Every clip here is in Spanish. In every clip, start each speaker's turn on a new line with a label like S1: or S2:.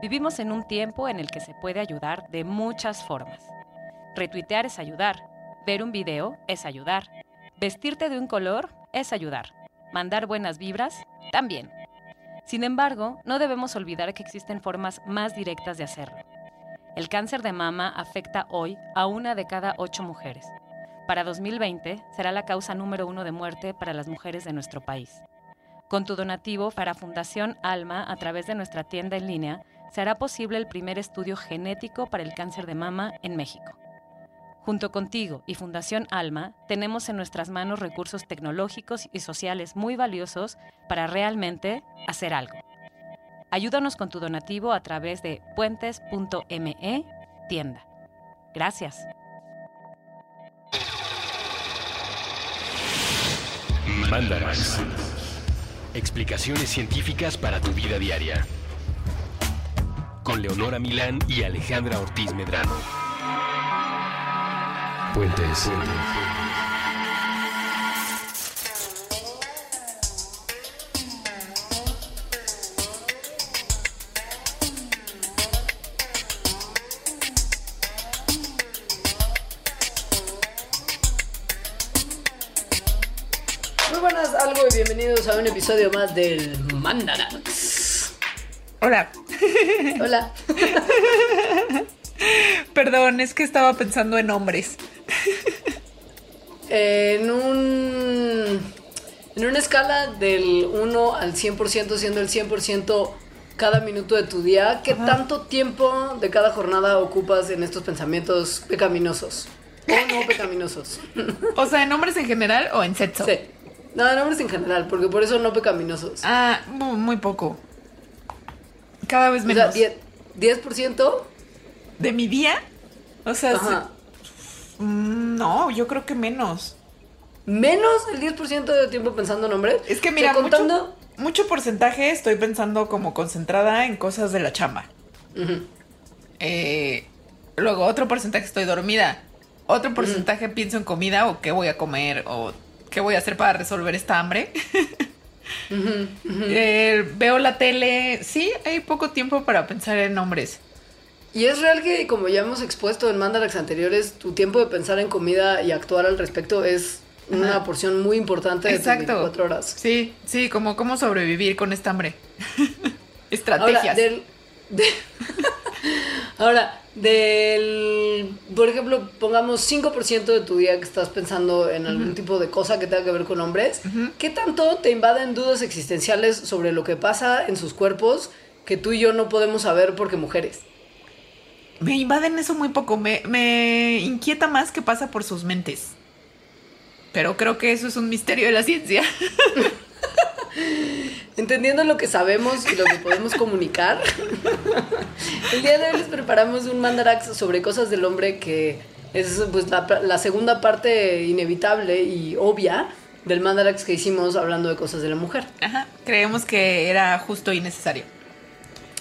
S1: Vivimos en un tiempo en el que se puede ayudar de muchas formas. Retuitear es ayudar. Ver un video es ayudar. Vestirte de un color es ayudar. Mandar buenas vibras también. Sin embargo, no debemos olvidar que existen formas más directas de hacerlo. El cáncer de mama afecta hoy a una de cada ocho mujeres. Para 2020 será la causa número uno de muerte para las mujeres de nuestro país. Con tu donativo para Fundación Alma a través de nuestra tienda en línea, se hará posible el primer estudio genético para el cáncer de mama en México. Junto contigo y Fundación Alma, tenemos en nuestras manos recursos tecnológicos y sociales muy valiosos para realmente hacer algo. Ayúdanos con tu donativo a través de puentes.me tienda. Gracias.
S2: Mandarax. Explicaciones científicas para tu vida diaria. Con Leonora Milán y Alejandra Ortiz Medrano. Puentes.
S3: Muy buenas, algo y bienvenidos a un episodio más del Mandanax.
S4: Hola.
S3: Hola.
S4: Perdón, es que estaba pensando en hombres.
S3: En un. En una escala del 1 al 100%, siendo el 100% cada minuto de tu día, ¿qué tanto tiempo de cada jornada ocupas en estos pensamientos pecaminosos? O no pecaminosos.
S4: O sea, en hombres en general o en sexo.
S3: Sí. No, en hombres en general, porque por eso no pecaminosos.
S4: Ah, mu- muy poco. Cada vez
S3: O sea,
S4: menos.
S3: 10%, 10%
S4: ¿De mi día? O sea, se- mm, no, yo creo que menos.
S3: menos el 10% de tiempo pensando en hombres.
S4: Es que
S3: O sea,
S4: mira,
S3: contando.
S4: mucho, mucho porcentaje estoy pensando como concentrada en cosas de la chamba. Eh, luego, otro porcentaje estoy dormida. Otro porcentaje pienso en comida o qué voy a comer o qué voy a hacer para resolver esta hambre. Eh, veo la tele. Sí, hay poco tiempo para pensar en nombres.
S3: Y es real que, como ya hemos expuesto en Mandarax anteriores, tu tiempo de pensar en comida y actuar al respecto es una
S4: Ajá.
S3: porción muy importante de tus
S4: Exacto.
S3: 24 horas.
S4: Sí, sí, como cómo sobrevivir con esta hambre.
S3: Ahora,
S4: Estrategias.
S3: del, de- Ahora, del. Por ejemplo, pongamos 5% de tu día que estás pensando en algún tipo de cosa que tenga que ver con hombres. ¿Qué tanto te invaden dudas existenciales sobre lo que pasa en sus cuerpos que tú y yo no podemos saber porque mujeres?
S4: Me invaden eso muy poco. Me, me inquieta más que pasa por sus mentes. Pero creo que eso es un misterio de la ciencia.
S3: Entendiendo lo que sabemos y lo que podemos comunicar, el día de hoy les preparamos un mandarax sobre cosas del hombre que es pues, la, la segunda parte inevitable y obvia del mandarax que hicimos hablando de cosas de la mujer.
S4: Ajá. Creemos que era justo y necesario.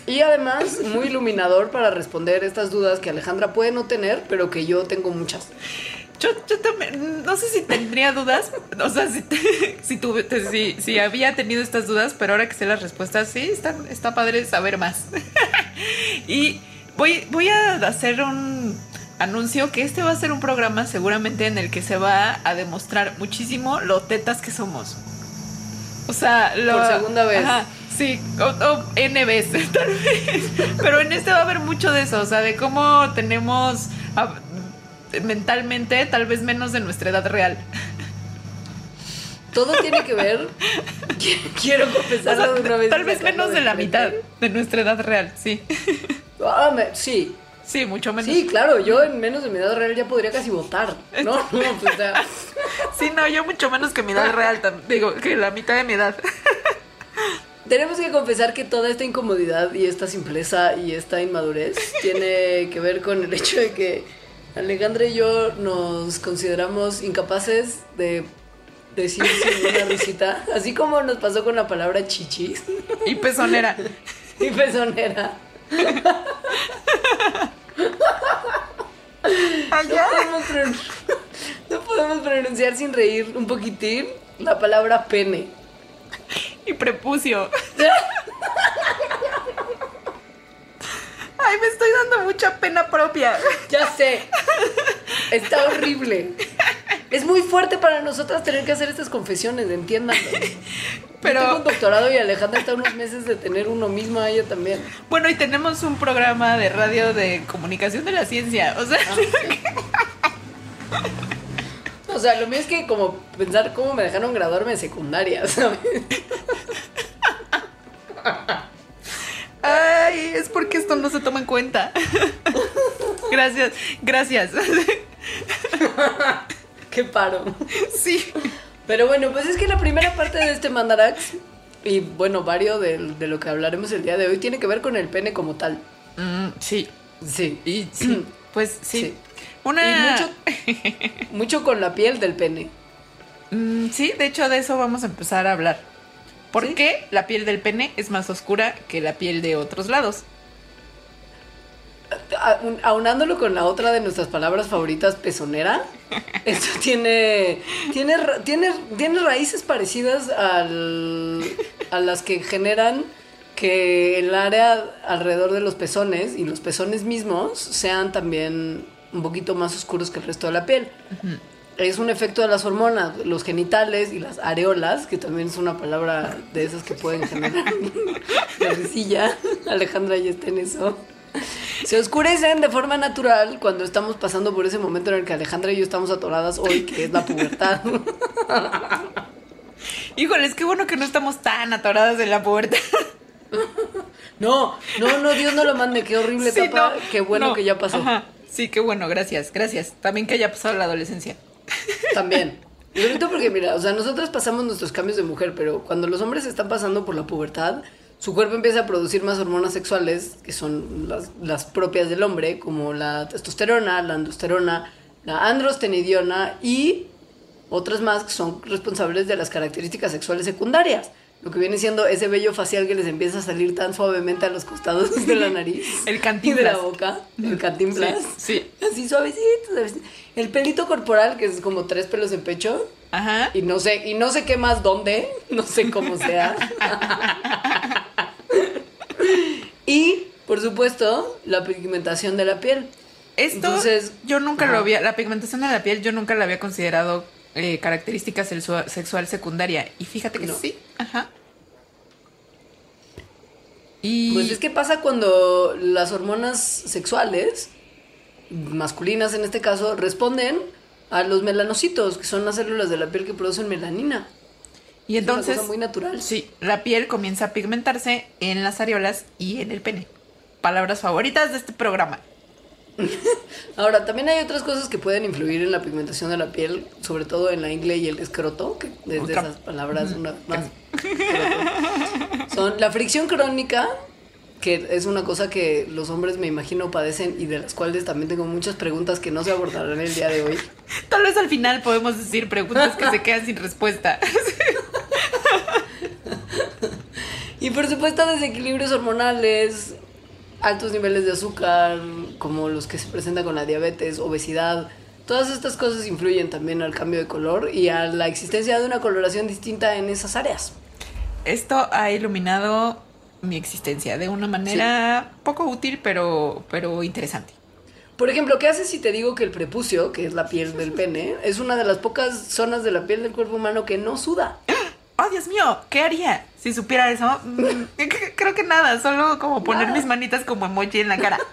S3: Y además, muy iluminador para responder estas dudas que Alejandra puede no tener, pero que yo tengo muchas.
S4: Yo, yo también, no sé si tendría dudas, o sea, si, si, tuve- si, si había tenido estas dudas, pero ahora que sé las respuestas, sí, está, está padre saber más. y voy, voy a hacer un anuncio que este va a ser un programa seguramente en el que se va a demostrar muchísimo lo tetas que somos. O sea, lo,
S3: Por segunda vez.
S4: Sí, o, o N veces, tal vez. Pero en este va a haber mucho de eso, o sea, de cómo tenemos mentalmente tal vez menos de nuestra edad real.
S3: Todo tiene que ver. Quiero
S4: O
S3: confesarlo
S4: sea,
S3: de una vez.
S4: tal vez menos de la mitad de nuestra edad real, sí.
S3: Ah, me- sí,
S4: Sí, mucho menos.
S3: sí, claro. Yo en menos de mi edad real ya podría casi votar. No, no, pues, o sea.
S4: Sí, no, yo mucho menos que mi edad real, digo, que la mitad de mi edad.
S3: Tenemos que confesar que toda esta incomodidad y esta simpleza y esta inmadurez tiene que ver con el hecho de que Alejandra y yo nos consideramos incapaces de decir sin una risita, así como nos pasó con la palabra chichis
S4: Y pezonera.
S3: y pezonera.
S4: Allá.
S3: No podemos, pron- no podemos pronunciar sin reír un poquitín la palabra pene.
S4: Y prepucio. Ay, me estoy dando mucha pena propia.
S3: Ya sé. Está horrible. Es muy fuerte para nosotras tener que hacer estas confesiones, entiéndanlo.
S4: Pero-
S3: Yo tengo un doctorado y Alejandra está a unos meses de tener uno mismo a ella también.
S4: Bueno, y tenemos un programa de radio de comunicación de la ciencia. O sea,
S3: O sea, lo mío es que como pensar cómo me dejaron graduarme de secundaria, ¿sabes?
S4: ay, es porque esto no se toma en cuenta. Gracias, gracias.
S3: Qué paro.
S4: Sí.
S3: Pero bueno, pues es que la primera parte de este Mandarax, y bueno, varios de, de lo que hablaremos el día de hoy, tiene que ver con el pene como tal.
S4: Mm, sí.
S3: Sí.
S4: Y sí, pues sí.
S3: Sí.
S4: Una.
S3: Y mucho, mucho con la piel del pene.
S4: Mm, sí, de hecho de eso vamos a empezar a hablar. ¿Por
S3: ¿Sí?
S4: qué la piel del pene es más oscura que la piel de otros lados?
S3: Aunándolo con la otra de nuestras palabras favoritas, pezonera, esto tiene, tiene, tiene, tiene raíces parecidas al, a las que generan que el área alrededor de los pezones y los pezones mismos sean también un poquito más oscuros que el resto de la piel. Es un efecto de las hormonas, los genitales y las areolas, que también es una palabra de esas que pueden generar la risilla. Alejandra ya está en eso. Se oscurecen de forma natural cuando estamos pasando por ese momento en el que Alejandra y yo estamos atoradas hoy, que es la pubertad.
S4: Híjoles, qué bueno que no estamos tan atoradas de la puerta.
S3: No, no, no, Dios no lo mande, qué horrible
S4: Sí,
S3: etapa,
S4: no,
S3: qué bueno
S4: no.
S3: que ya pasó.
S4: Ajá. Sí, qué bueno, gracias, gracias. También que haya pasado la adolescencia.
S3: También. Y porque, mira, o sea, nosotras pasamos nuestros cambios de mujer, pero cuando los hombres están pasando por la pubertad, su cuerpo empieza a producir más hormonas sexuales, que son las, las propias del hombre, como la testosterona, la andosterona, la androstenidiona y otras más que son responsables de las características sexuales secundarias. Lo que viene siendo ese vello facial que les empieza a salir tan suavemente a los costados de la nariz.
S4: El
S3: Y de
S4: cantinflas.
S3: la boca. El cantinflas.
S4: Sí,
S3: Así suavecito, suavecito. El pelito corporal, que es como tres pelos en pecho.
S4: Ajá.
S3: Y no sé, y no sé qué más dónde, no sé cómo sea. y, por supuesto, la pigmentación de la piel.
S4: Esto
S3: Entonces-
S4: yo nunca
S3: Ajá.
S4: lo había, la pigmentación de la piel yo nunca la había considerado eh, característica sexua- sexual secundaria. Y fíjate que
S3: No.
S4: sí, ajá. Y
S3: Pues es que pasa cuando las hormonas sexuales, masculinas en este caso, responden a los melanocitos, que son las células de la piel que producen melanina.
S4: Y
S3: Es una
S4: entonces
S3: cosa muy natural.
S4: sí, la piel comienza a pigmentarse en las areolas y en el pene. Palabras favoritas de este programa.
S3: Ahora, también hay otras cosas que pueden influir en la pigmentación de la piel, sobre todo en la ingle y el escroto, que es de
S4: Cam-
S3: esas palabras una más. Son la fricción crónica, que es una cosa que los hombres me imagino padecen y de las cuales también tengo muchas preguntas que no se abordarán el día de hoy.
S4: Tal vez al final podemos decir preguntas que se quedan sin respuesta.
S3: Y por supuesto desequilibrios hormonales, altos niveles de azúcar, como los que se presentan con la diabetes, obesidad. Todas estas cosas influyen también al cambio de color y a la existencia de una coloración distinta en esas áreas.
S4: Esto ha iluminado mi existencia de una manera poco útil, pero, pero interesante.
S3: Por ejemplo, ¿qué haces si te digo que el prepucio, que es la piel del pene, es una de las pocas zonas de la piel del cuerpo humano que no suda?
S4: oh Dios mío, ¿qué haría si supiera eso? Mm, Creo que nada, solo como poner mis manitas como emoji en la cara.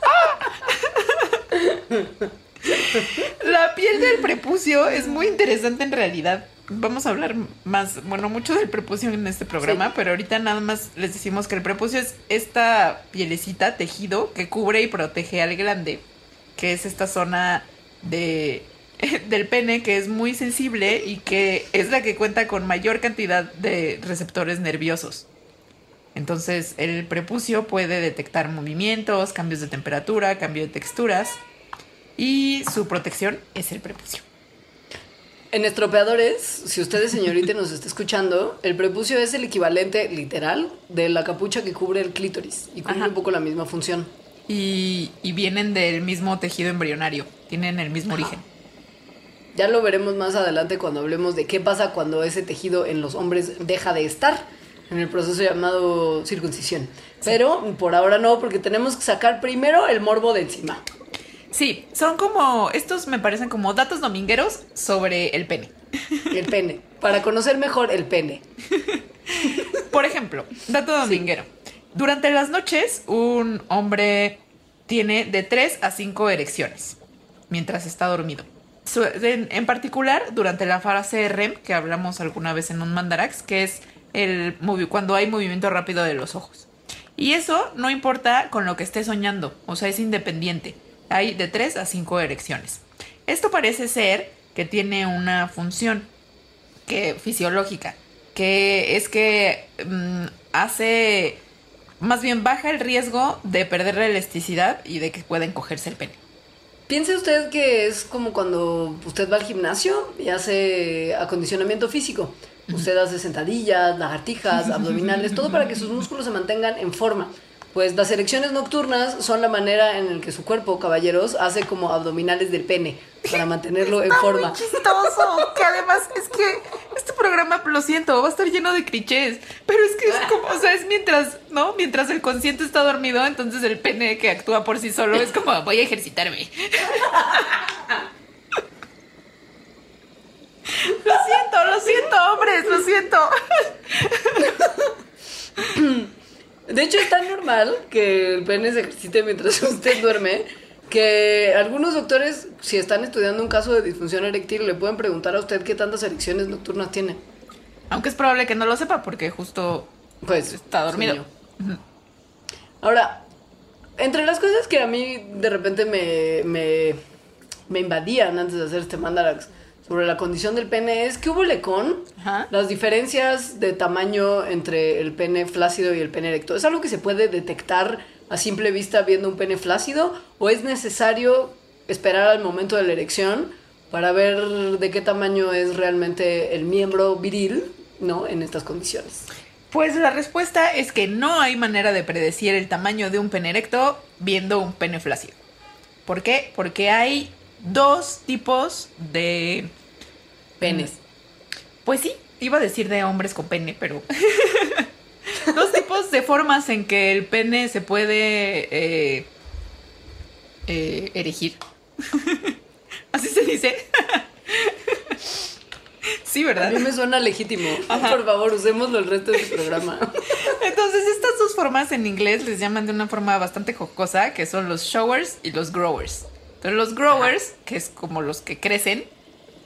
S4: La piel del prepucio es muy interesante en realidad. Vamos a hablar más, bueno, mucho del prepucio en este programa,
S3: Sí.
S4: pero ahorita nada más les decimos que el prepucio es esta pielecita, tejido, que cubre y protege al glande, que es esta zona de, del pene que es muy sensible y que es la que cuenta con mayor cantidad de receptores nerviosos. Entonces, el prepucio puede detectar movimientos, cambios de temperatura, cambio de texturas. Y su protección es el prepucio.
S3: En estropeadores, si usted, señorita, nos está escuchando, el prepucio es el equivalente literal de la capucha que cubre el clítoris y cumple
S4: Ajá.
S3: un poco la misma función.
S4: Y, y vienen del mismo tejido embrionario. Tienen el mismo origen.
S3: Ya lo veremos más adelante cuando hablemos de qué pasa cuando ese tejido en los hombres deja de estar en el proceso llamado circuncisión. Pero por ahora no, porque tenemos que sacar primero el morbo de encima.
S4: Sí, son como. Estos me parecen como datos domingueros sobre el pene.
S3: El pene. Para conocer mejor el pene.
S4: Por ejemplo, dato dominguero. Durante las noches, un hombre tiene de 3 a 5 erecciones mientras está dormido. En, en particular, durante la fase REM, que hablamos alguna vez en un mandarax, que es el cuando hay movimiento rápido de los ojos. Y eso no importa con lo que esté soñando, o sea, es independiente. Hay de 3 a 5 erecciones. Esto parece ser que tiene una función que fisiológica, que es que mm, hace, más bien baja el riesgo de perder la elasticidad y de que pueden cogerse el pene.
S3: Piense usted que es como cuando usted va al gimnasio y hace acondicionamiento físico. Usted hace sentadillas, lagartijas, abdominales, todo para que sus músculos se mantengan en forma. Pues las erecciones nocturnas son la manera en la que su cuerpo, caballeros, hace como abdominales del pene para mantenerlo en forma.
S4: Muy chistoso, que además es que este programa, lo siento, va a estar lleno de clichés, pero es que es como, o sea, es mientras, ¿no? Mientras el consciente está dormido, entonces el pene que actúa por sí solo es como, voy a ejercitarme. Lo siento, lo siento, hombres, lo siento.
S3: De hecho, es tan normal que el pene se ejercite mientras usted duerme que algunos doctores, si están estudiando un caso de disfunción eréctil, le pueden preguntar a usted qué tantas erecciones nocturnas tiene.
S4: Aunque es probable que no lo sepa porque justo
S3: Pues
S4: está dormido.
S3: Ahora, entre las cosas que a mí de repente me, me, me invadían antes de hacer este mandarax sobre la condición del pene es que hubo lecón
S4: Ajá.
S3: las diferencias de tamaño entre el pene flácido y el pene erecto. ¿Es algo que se puede detectar a simple vista viendo un pene flácido o es necesario esperar al momento de la erección para ver de qué tamaño es realmente el miembro viril, ¿no? En estas condiciones.
S4: Pues la respuesta es que no hay manera de predecir el tamaño de un pene erecto viendo un pene flácido. ¿Por qué? Porque hay dos tipos de...
S3: Penes.
S4: Pues sí, iba a decir de hombres con pene, pero... dos tipos de formas en que el pene se puede eh, eh, erigir. Así se dice. sí,
S3: A
S4: ¿verdad?
S3: mí me suena legítimo. Por favor, usémoslo el resto del programa.
S4: Entonces, estas dos formas en inglés les llaman de una forma bastante jocosa, que son los showers y los growers. Entonces, los growers, que es como los que crecen,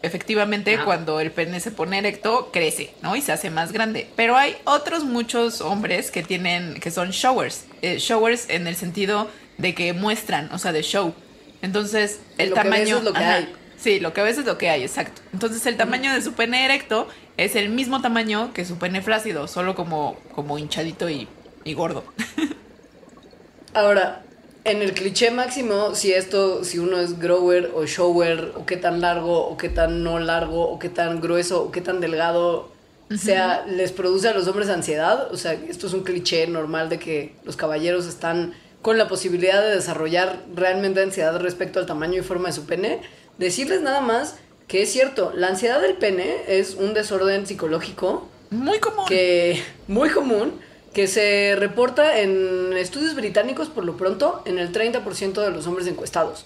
S4: efectivamente,
S3: Ajá.
S4: cuando el pene se pone erecto, crece, ¿no? Y se hace más grande. Pero hay otros muchos hombres que tienen, que son showers. Eh, showers en el sentido de que muestran, o sea, de show. Entonces, el
S3: Lo que ves
S4: tamaño.
S3: es lo que hay.
S4: Sí, lo que ves es lo que hay, exacto. Entonces el tamaño de su pene erecto es el mismo tamaño que su pene flácido, solo como, como hinchadito y, y gordo.
S3: Ahora, en el cliché máximo, si esto, si uno es grower o shower, o qué tan largo, o qué tan no largo, o qué tan grueso, o qué tan delgado, sea, les produce a los hombres ansiedad. O sea, esto es un cliché normal de que los caballeros están con la posibilidad de desarrollar realmente ansiedad respecto al tamaño y forma de su pene. Decirles nada más que es cierto, la ansiedad del pene es un desorden psicológico
S4: Muy común.
S3: que muy común que se reporta en estudios británicos por lo pronto en el 30% de los hombres encuestados.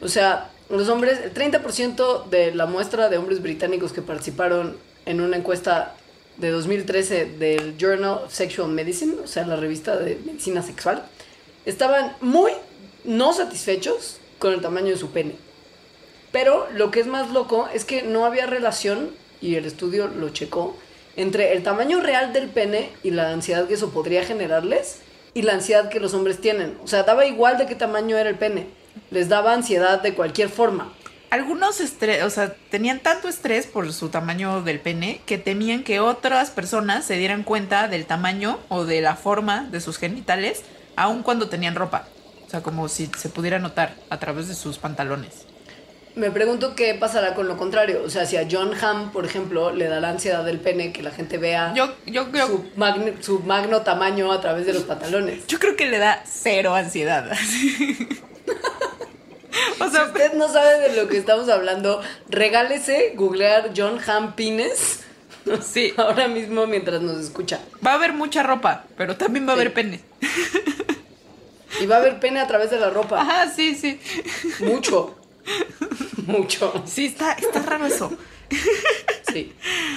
S3: O sea, los hombres, el 30% de la muestra de hombres británicos que participaron en una encuesta de 2013 del Journal of Sexual Medicine, o sea, la revista de medicina sexual, estaban muy no satisfechos con el tamaño de su pene. Pero lo que es más loco es que no había relación, y el estudio lo checó, entre el tamaño real del pene y la ansiedad que eso podría generarles y la ansiedad que los hombres tienen. O sea, daba igual de qué tamaño era el pene. Les daba ansiedad de cualquier forma.
S4: Algunos estrés, o sea, tenían tanto estrés por su tamaño del pene que temían que otras personas se dieran cuenta del tamaño o de la forma de sus genitales, aun cuando tenían ropa. O sea, como si se pudiera notar a través de sus pantalones.
S3: Me pregunto qué pasará con lo contrario. O sea, si a John Hamm, por ejemplo, le da la ansiedad del pene que la gente vea
S4: Yo, yo creo,
S3: su, magn- su magno tamaño a través de los pantalones.
S4: yo creo que le da cero ansiedad. o
S3: Si
S4: sea,
S3: usted no sabe de lo que estamos hablando, regálese googlear John Hamm Pines
S4: sí,
S3: ahora mismo mientras nos escucha.
S4: va a haber mucha ropa, pero también va a
S3: Sí.
S4: haber pene.
S3: Y va a haber pene a través de la ropa.
S4: Ajá, sí, sí.
S3: Mucho. Mucho.
S4: Sí, está, está raro eso.
S3: Sí.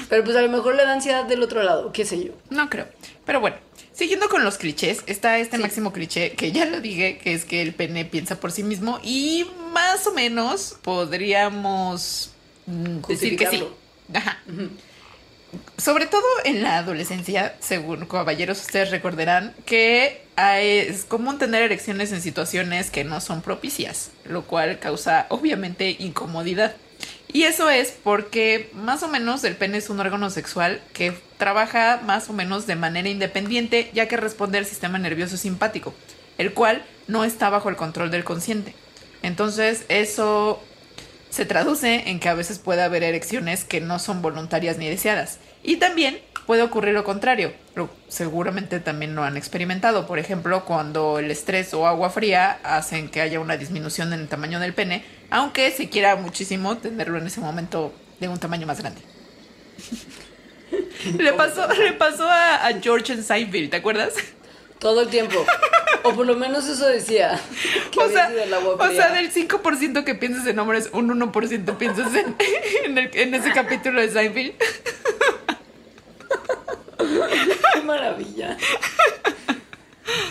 S3: Pero pues a lo mejor le da ansiedad del otro lado, qué sé yo.
S4: No creo. Pero bueno, siguiendo con los clichés, está este
S3: Sí.
S4: máximo cliché que ya lo dije, que es que el pene piensa por sí mismo y más o menos podríamos mm, decir que sí. Ajá. Sobre todo en la adolescencia, según caballeros, ustedes recordarán que es común tener erecciones en situaciones que no son propicias, lo cual causa obviamente incomodidad. Y eso es porque más o menos el pene es un órgano sexual que trabaja más o menos de manera independiente ya que responde al sistema nervioso simpático, el cual no está bajo el control del consciente. Entonces eso se traduce en que a veces puede haber erecciones que no son voluntarias ni deseadas. Y también puede ocurrir lo contrario. Seguramente también lo han experimentado. Por ejemplo, cuando el estrés o agua fría hacen que haya una disminución en el tamaño del pene, aunque se quiera muchísimo tenerlo en ese momento de un tamaño más grande. le pasó, le pasó a, a George en Seinfeld, ¿te acuerdas?
S3: Todo el tiempo. O por lo menos eso decía.
S4: O sea, o sea, del 5% que piensas en hombres, un 1% piensas en, en, el- en ese capítulo de Seinfeld.
S3: Qué maravilla.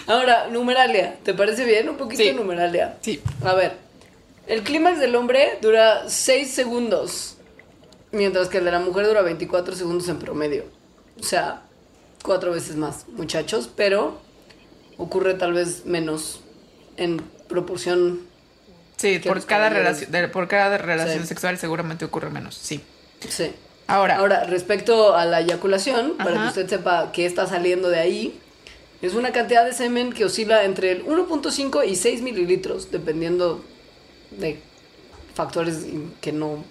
S3: Ahora, numeralia. ¿Te parece bien? Un poquito
S4: Sí.
S3: de numeralia.
S4: Sí.
S3: A ver. El clímax del hombre dura 6 segundos. Mientras que el de la mujer dura 24 segundos en promedio. O sea, cuatro veces más, muchachos. Pero ocurre tal vez menos en proporción.
S4: Sí, por cada, relación, de- por cada relación
S3: Sí.
S4: sexual seguramente ocurre menos, sí.
S3: Sí.
S4: Ahora,
S3: Ahora, respecto a la eyaculación, para que usted sepa qué está saliendo de ahí, es una cantidad de semen que oscila entre el 1.5 y 6 mililitros, dependiendo de factores que no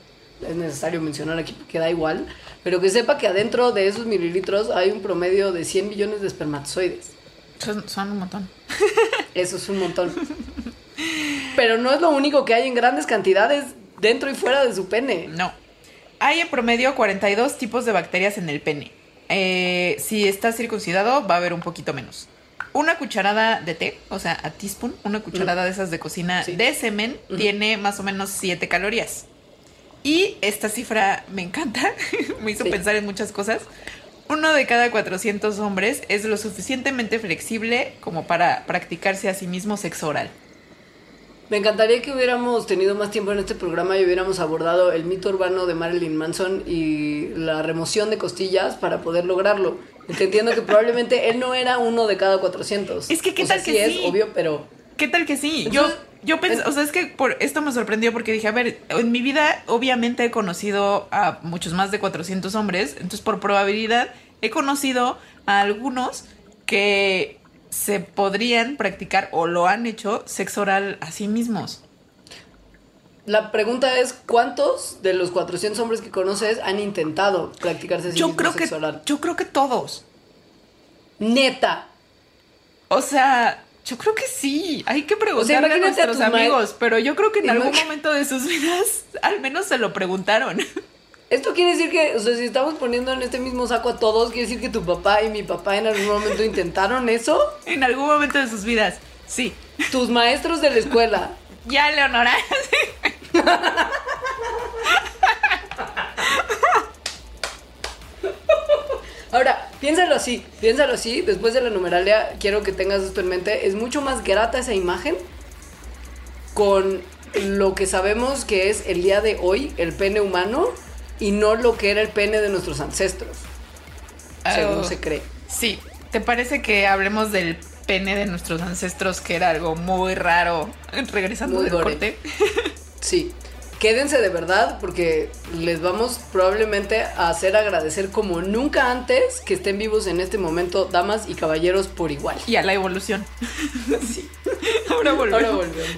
S3: es necesario mencionar aquí porque da igual, pero que sepa que adentro de esos mililitros hay un promedio de 100 millones de espermatozoides.
S4: Son, son un montón.
S3: Eso es un montón. Pero no es lo único que hay en grandes cantidades dentro y fuera de su pene.
S4: No. Hay en promedio 42 tipos de bacterias en el pene. Eh, si está circuncidado, va a haber un poquito menos. Una cucharada de té, o sea, a teaspoon, una cucharada de esas de cocina
S3: Sí.
S4: de semen, tiene más o menos 7 calorías. Y esta cifra me encanta, me hizo
S3: Sí.
S4: pensar en muchas cosas. Uno de cada 400 hombres es lo suficientemente flexible como para practicarse a sí mismo sexo oral.
S3: Me encantaría que hubiéramos tenido más tiempo en este programa y hubiéramos abordado el mito urbano de Marilyn Manson y la remoción de costillas para poder lograrlo. Entendiendo que probablemente él no era uno de cada 400.
S4: Es que, ¿qué
S3: O sea,
S4: tal que
S3: sí? es
S4: sí?
S3: obvio, pero...
S4: ¿Qué tal que sí?
S3: Entonces,
S4: yo, yo pensé, o sea, es que por esto me sorprendió porque dije, a ver, en mi vida obviamente he conocido a muchos más de 400 hombres, entonces por probabilidad he conocido a algunos que se podrían practicar o lo han hecho sexo oral a sí mismos.
S3: La pregunta es, ¿cuántos de los 400 hombres que conoces han intentado practicarse sí
S4: Yo creo que
S3: sexo oral?
S4: yo creo que todos.
S3: Neta.
S4: O sea, yo creo que sí. Hay que preguntarle a nuestros amigos, pero yo creo que en algún momento de sus vidas al menos se lo preguntaron.
S3: Esto quiere decir que, o sea, si estamos poniendo en este mismo saco a todos, quiere decir que tu papá y mi papá en algún momento intentaron eso.
S4: en algún momento de sus vidas. Sí.
S3: Tus maestros de la escuela.
S4: Ya, Leonora.
S3: Ahora, piénsalo así, piénsalo así, después de la numeralia, quiero que tengas esto en mente, es mucho más grata esa imagen con lo que sabemos que es el día de hoy el pene humano y no lo que era el pene de nuestros ancestros, según
S4: Oh.
S3: se cree.
S4: Sí, ¿te parece que hablemos del pene de nuestros ancestros que era algo muy raro regresando
S3: Muy
S4: del
S3: gore.
S4: corte?
S3: Sí, quédense de verdad porque les vamos probablemente a hacer agradecer como nunca antes que estén vivos en este momento, damas y caballeros, por igual.
S4: Y a la evolución. sí. Ahora volvemos.
S3: Ahora volvemos.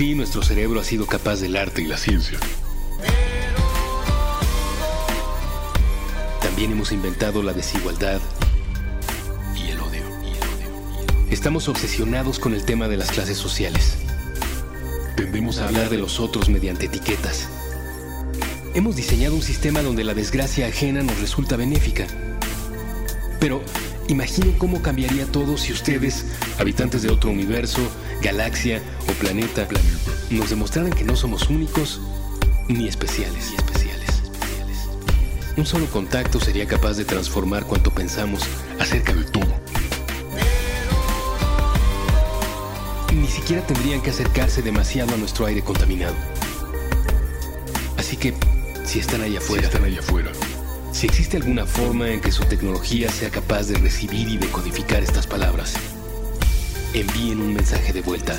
S2: Sí, nuestro cerebro ha sido capaz del arte y la ciencia. También hemos inventado la desigualdad y el odio. Estamos obsesionados con el tema de las clases sociales. Tendemos a hablar de los otros mediante etiquetas. Hemos diseñado un sistema donde la desgracia ajena nos resulta benéfica. Pero imaginen cómo cambiaría todo si ustedes, habitantes de otro universo, galaxia o planeta, nos demostraran que no somos únicos ni especiales. Ni especiales, especiales. Un solo contacto sería capaz de transformar cuanto pensamos acerca de todo. Ni siquiera tendrían que acercarse demasiado a nuestro aire contaminado. Así que, si están allá afuera, están allá afuera. Si existe alguna forma en que su tecnología sea capaz de recibir y decodificar estas palabras, envíen un mensaje de vuelta.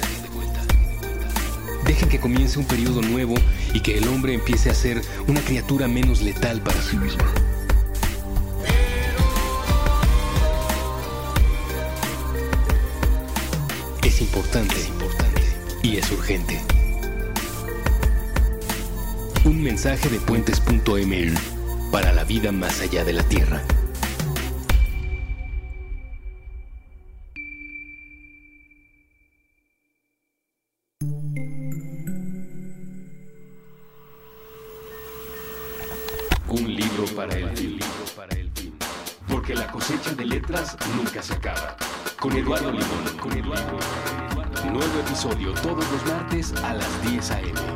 S2: Dejen que comience un periodo nuevo y que el hombre empiece a ser una criatura menos letal para sí misma. Es importante, es importante y es urgente. Un mensaje de puentes.ml para la vida más allá de la Tierra. Martes a las 10 a.m.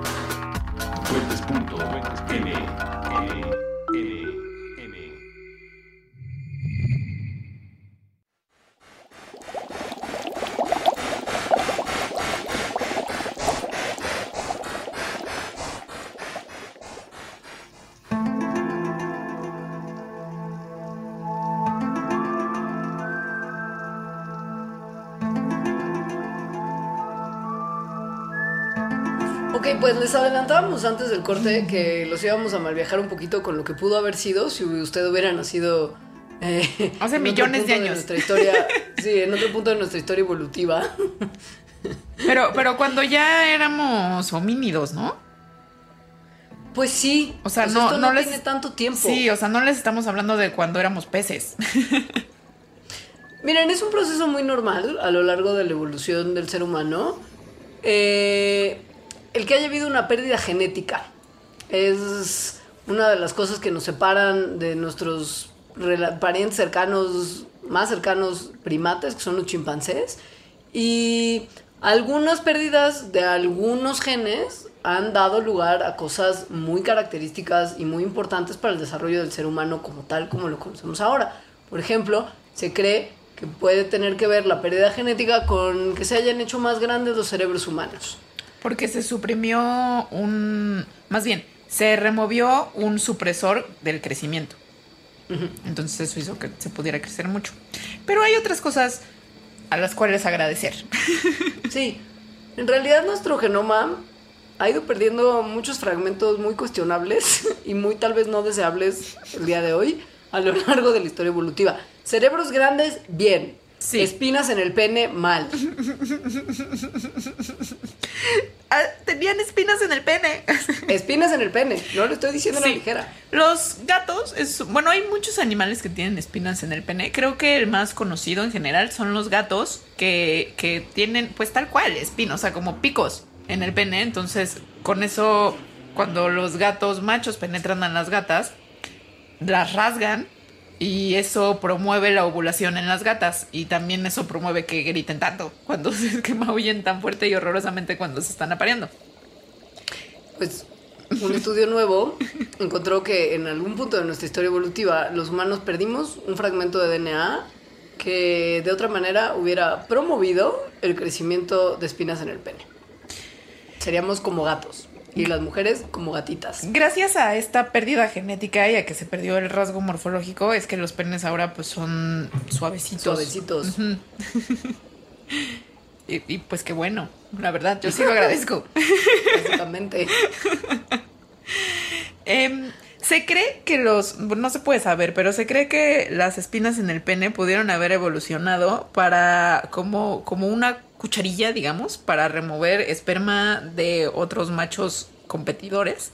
S3: Ok, pues les adelantábamos antes del corte que los íbamos a malviajar un poquito con lo que pudo haber sido si usted hubiera nacido eh,
S4: Hace millones de años.
S3: nuestra historia, sí, en otro punto de nuestra historia evolutiva.
S4: Pero, pero cuando ya éramos homínidos, ¿no?
S3: Pues sí,
S4: O sea,
S3: pues
S4: no,
S3: esto
S4: no
S3: no
S4: les-
S3: tiene tanto tiempo.
S4: Sí, o sea, no les estamos hablando de cuando éramos peces.
S3: Miren, es un proceso muy normal a lo largo de la evolución del ser humano. Eh, el que haya habido una pérdida genética es una de las cosas que nos separan de nuestros parientes cercanos, más cercanos primates, que son los chimpancés. Y algunas pérdidas de algunos genes han dado lugar a cosas muy características y muy importantes para el desarrollo del ser humano como tal, como lo conocemos ahora. Por ejemplo, se cree que puede tener que ver la pérdida genética con que se hayan hecho más grandes los cerebros humanos.
S4: Porque se suprimió un. Más bien, se removió un supresor del crecimiento. Entonces eso hizo que se pudiera crecer mucho. Pero hay otras cosas a las cuales agradecer.
S3: Sí, en realidad nuestro genoma ha ido perdiendo muchos fragmentos muy cuestionables y muy tal vez no deseables el día de hoy a lo largo de la historia evolutiva. Cerebros grandes, bien.
S4: Sí.
S3: Espinas en el pene, mal.
S4: Ah, tenían espinas en el pene.
S3: Espinas en el pene. No lo estoy diciendo a la
S4: Sí.
S3: ligera.
S4: Los gatos, es, bueno, hay muchos animales que tienen espinas en el pene. Creo que el más conocido en general son los gatos que, que tienen, pues tal cual, espinas, o sea, como picos en el pene. Entonces, con eso, cuando los gatos machos penetran a las gatas, las rasgan y eso promueve la ovulación en las gatas. Y también eso promueve que griten tanto cuando se que maullen tan fuerte y horrorosamente cuando se están apareando.
S3: Pues un estudio nuevo encontró que en algún punto de nuestra historia evolutiva los humanos perdimos un fragmento de DNA que de otra manera hubiera promovido el crecimiento de espinas en el pene. Seríamos como gatos y las mujeres como gatitas.
S4: Gracias a esta pérdida genética y a que se perdió el rasgo morfológico, es que los penes ahora pues son suavecitos.
S3: Suavecitos.
S4: Y, pues qué bueno, la verdad, yo sí lo agradezco.
S3: Básicamente.
S4: Em, se cree que los, no se puede saber, pero se cree que las espinas en el pene pudieron haber evolucionado para como, como una cucharilla, digamos, para remover esperma de otros machos competidores.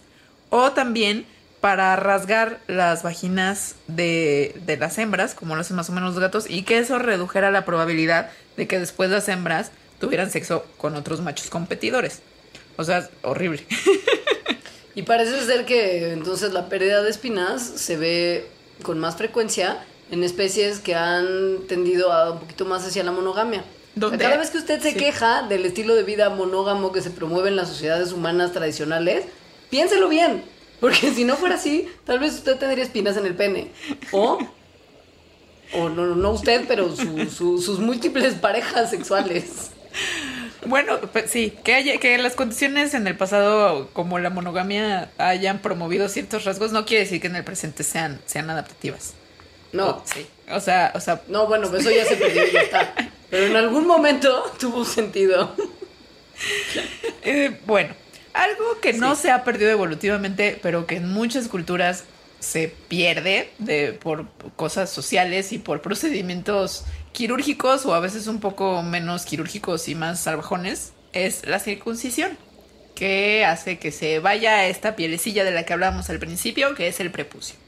S4: O también para rasgar las vaginas de, de las hembras, como lo hacen más o menos los gatos, y que eso redujera la probabilidad de que después las hembras tuvieran sexo con otros machos competidores. O sea, horrible.
S3: Y parece ser que entonces la pérdida de espinas se ve con más frecuencia en especies que han tendido a un poquito más hacia la monogamia.
S4: ¿Dónde?
S3: Cada vez que usted se
S4: Sí.
S3: queja del estilo de vida monógamo que se promueve en las sociedades humanas tradicionales, piénselo bien, porque si no fuera así, tal vez usted tendría espinas en el pene. O, o no, no usted, pero su- su- sus múltiples parejas sexuales.
S4: Bueno, pues sí, que, haya, que las condiciones en el pasado, como la monogamia, hayan promovido ciertos rasgos, no quiere decir que en el presente sean, sean adaptativas.
S3: No,
S4: O- sí. O sea, o sea,
S3: no, bueno, pues eso ya se perdió y ya está. Pero en algún momento tuvo sentido.
S4: eh, bueno, algo que no se ha perdido evolutivamente, pero que en muchas culturas se pierde de, por cosas sociales y por procedimientos quirúrgicos o a veces un poco menos quirúrgicos y más salvajones, es la circuncisión, que hace que se vaya esta pielecilla de la que hablábamos al principio, que es el prepucio.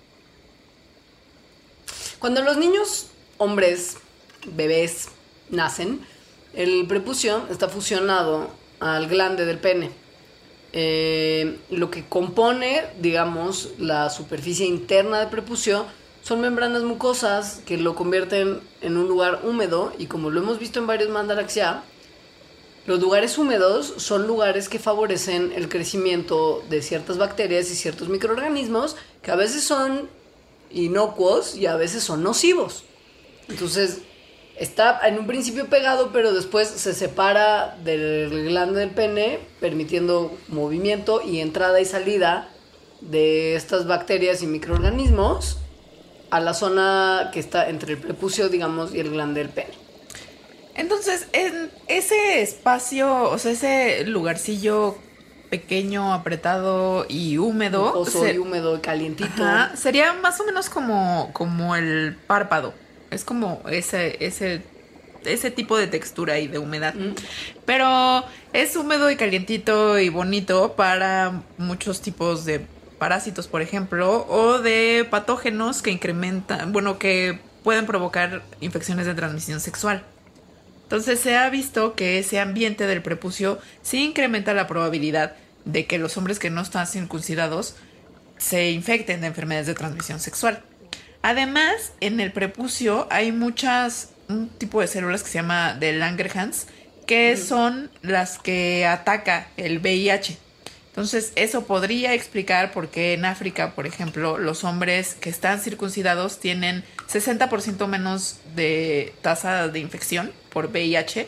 S3: Cuando los niños, hombres, bebés, nacen, el prepucio está fusionado al glande del pene. Eh, lo que compone, digamos, la superficie interna del prepucio son membranas mucosas que lo convierten en un lugar húmedo y como lo hemos visto en varios mandalaxia, los lugares húmedos son lugares que favorecen el crecimiento de ciertas bacterias y ciertos microorganismos que a veces son inocuos y a veces son nocivos. Entonces, está en un principio pegado, pero después se separa del glande del pene, permitiendo movimiento y entrada y salida de estas bacterias y microorganismos a la zona que está entre el prepucio, digamos, y el glande del pene.
S4: Entonces, en ese espacio, o sea, ese lugarcillo pequeño, apretado y húmedo,
S3: y húmedo y calientito.
S4: Ajá, sería más o menos como, como el párpado. Es como ese, ese, ese tipo de textura y de humedad. Pero es húmedo y calientito y bonito para muchos tipos de parásitos, por ejemplo, o de patógenos que incrementan, bueno, que pueden provocar infecciones de transmisión sexual. Entonces se ha visto que ese ambiente del prepucio sí incrementa la probabilidad de que los hombres que no están circuncidados se infecten de enfermedades de transmisión sexual. Además, en el prepucio hay muchas, un tipo de células que se llama de Langerhans, que son las que ataca el VIH. Entonces, eso podría explicar por qué en África, por ejemplo, los hombres que están circuncidados tienen 60% menos de tasa de infección por VIH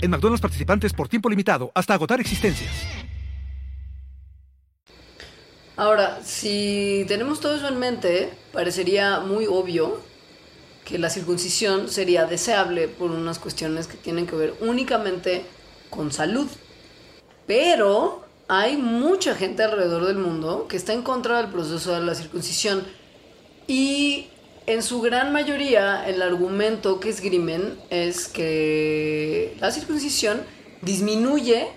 S5: En McDonald's participantes por tiempo limitado hasta agotar existencias.
S3: Ahora, si tenemos todo eso en mente, parecería muy obvio que la circuncisión sería deseable por unas cuestiones que tienen que ver únicamente con salud. Pero hay mucha gente alrededor del mundo que está en contra del proceso de la circuncisión y en su gran mayoría el argumento que esgrimen es que la circuncisión disminuye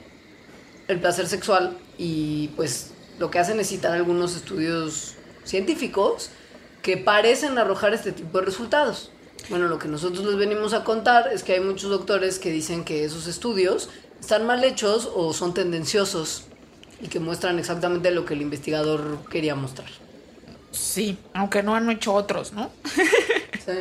S3: el placer sexual y pues lo que hacen es citar algunos estudios científicos que parecen arrojar este tipo de resultados. Bueno, lo que nosotros les venimos a contar es que hay muchos doctores que dicen que esos estudios están mal hechos o son tendenciosos y que muestran exactamente lo que el investigador quería mostrar.
S4: Sí, aunque no han hecho otros, ¿no?
S3: Sí.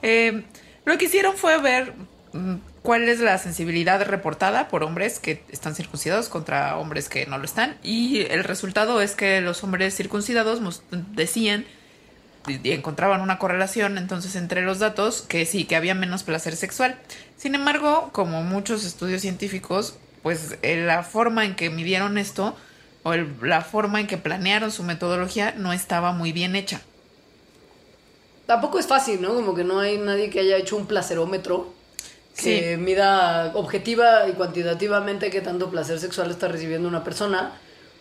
S4: Eh, lo que hicieron fue ver mm, cuál es la sensibilidad reportada por hombres que están circuncidados contra hombres que no lo están. Y el resultado es que los hombres circuncidados decían y y encontraban una correlación entonces entre los datos que sí, que había menos placer sexual. Sin embargo, como muchos estudios científicos, pues eh, la forma en que midieron esto o el- la forma en que planearon su metodología no estaba muy bien hecha.
S3: Tampoco es fácil, ¿no? Como que no hay nadie que haya hecho un placerómetro que
S4: Sí.
S3: mida objetiva y cuantitativamente qué tanto placer sexual está recibiendo una persona.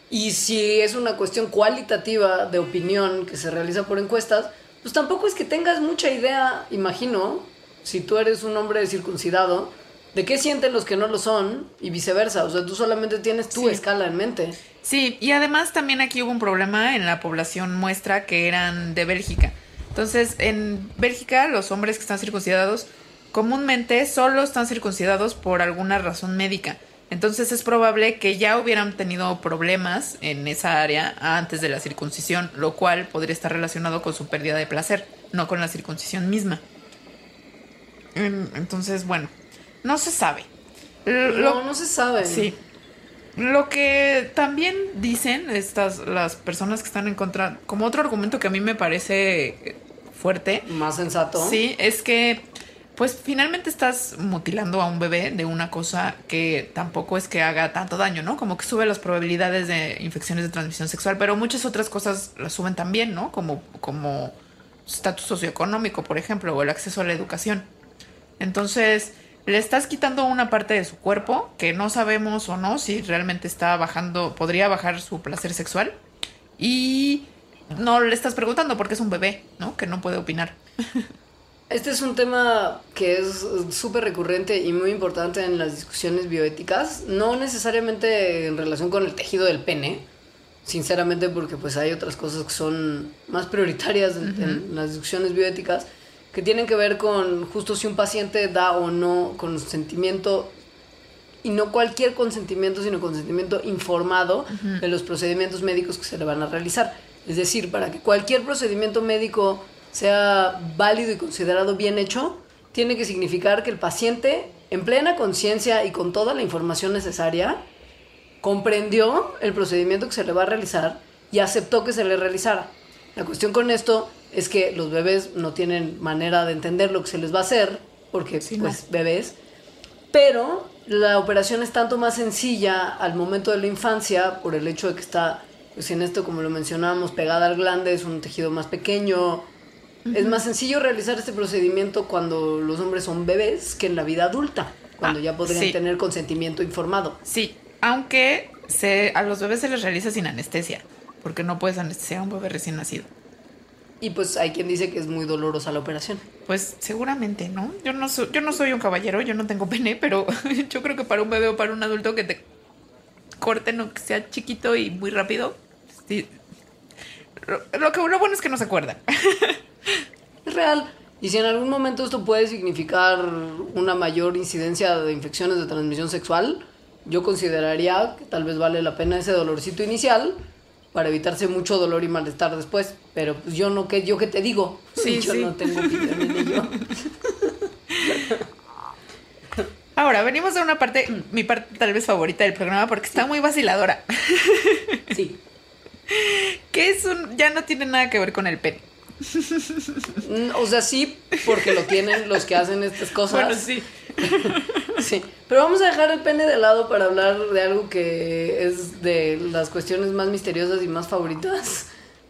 S3: Y si es una cuestión cualitativa de opinión que se realiza por encuestas, pues tampoco es que tengas mucha idea, imagino, si tú eres un hombre circuncidado, de qué sienten los que no lo son y viceversa. O sea, tú solamente tienes tu
S4: Sí.
S3: escala en mente.
S4: Sí, y además también aquí hubo un problema en la población muestra que eran de Bélgica. Entonces, en Bélgica los hombres que están circuncidados comúnmente solo están circuncidados por alguna razón médica. Entonces es probable que ya hubieran tenido problemas en esa área antes de la circuncisión, lo cual podría estar relacionado con su pérdida de placer, no con la circuncisión misma. En- Entonces, bueno, no se sabe. Lo-
S3: No, no se sabe.
S4: Sí. Lo que también dicen estas las personas que están en contra, como otro argumento que a mí me parece fuerte,
S3: Más sensato.
S4: sí, es que pues finalmente estás mutilando a un bebé de una cosa que tampoco es que haga tanto daño, ¿no? Como que sube las probabilidades de infecciones de transmisión sexual, pero muchas otras cosas las suben también, ¿no? Como como estatus socioeconómico, por ejemplo, o el acceso a la educación. Entonces, le estás quitando una parte de su cuerpo que no sabemos o no si realmente está bajando, podría bajar su placer sexual. Y no le estás preguntando porque es un bebé, ¿no? Que no puede opinar.
S3: Este es un tema que es súper recurrente y muy importante en las discusiones bioéticas, no necesariamente en relación con el tejido del pene, sinceramente porque pues hay otras cosas que son más prioritarias en, en las discusiones bioéticas, que tienen que ver con justo si un paciente da o no consentimiento, y no cualquier consentimiento, sino consentimiento informado de los procedimientos médicos que se le van a realizar. Es decir, para que cualquier procedimiento médico sea válido y considerado bien hecho, tiene que significar que el paciente, en plena conciencia y con toda la información necesaria, comprendió el procedimiento que se le va a realizar y aceptó que se le realizara. La cuestión con esto es que los bebés no tienen manera de entender lo que se les va a hacer, porque
S4: Sí,
S3: pues
S4: no.
S3: bebés, pero la operación es tanto más sencilla al momento de la infancia por el hecho de que está, pues en esto como lo mencionábamos, pegada al glande, es un tejido más pequeño. Es más sencillo realizar este procedimiento cuando los hombres son bebés que en la vida adulta, cuando
S4: Ah,
S3: ya podrían
S4: sí.
S3: tener consentimiento informado.
S4: Sí, aunque se, a los bebés se les realiza sin anestesia, porque no puedes anestesiar a un bebé recién nacido.
S3: Y pues hay quien dice que es muy dolorosa la operación.
S4: Pues seguramente, ¿no? Yo no soy, yo no soy un caballero, yo no tengo pene, pero yo creo que para un bebé o para un adulto que te corten o que sea chiquito y muy rápido, sí. Lo, lo que lo bueno es que no se acuerdan.
S3: Es real. Y si en algún momento esto puede significar una mayor incidencia de infecciones de transmisión sexual, yo consideraría que tal vez vale la pena ese dolorcito inicial para evitarse mucho dolor y malestar después. Pero pues yo no, que yo que te digo.
S4: Sí,
S3: yo
S4: sí.
S3: no tengo ello.
S4: Ahora, venimos a una parte, mi parte tal vez favorita del programa, porque está muy vaciladora.
S3: Sí.
S4: que es un, ya no tiene nada que ver con el pene.
S3: Mm, O sea, sí, porque lo tienen los que hacen estas cosas.
S4: Bueno, sí.
S3: Sí, pero vamos a dejar el pene de lado para hablar de algo que es de las cuestiones más misteriosas y más favoritas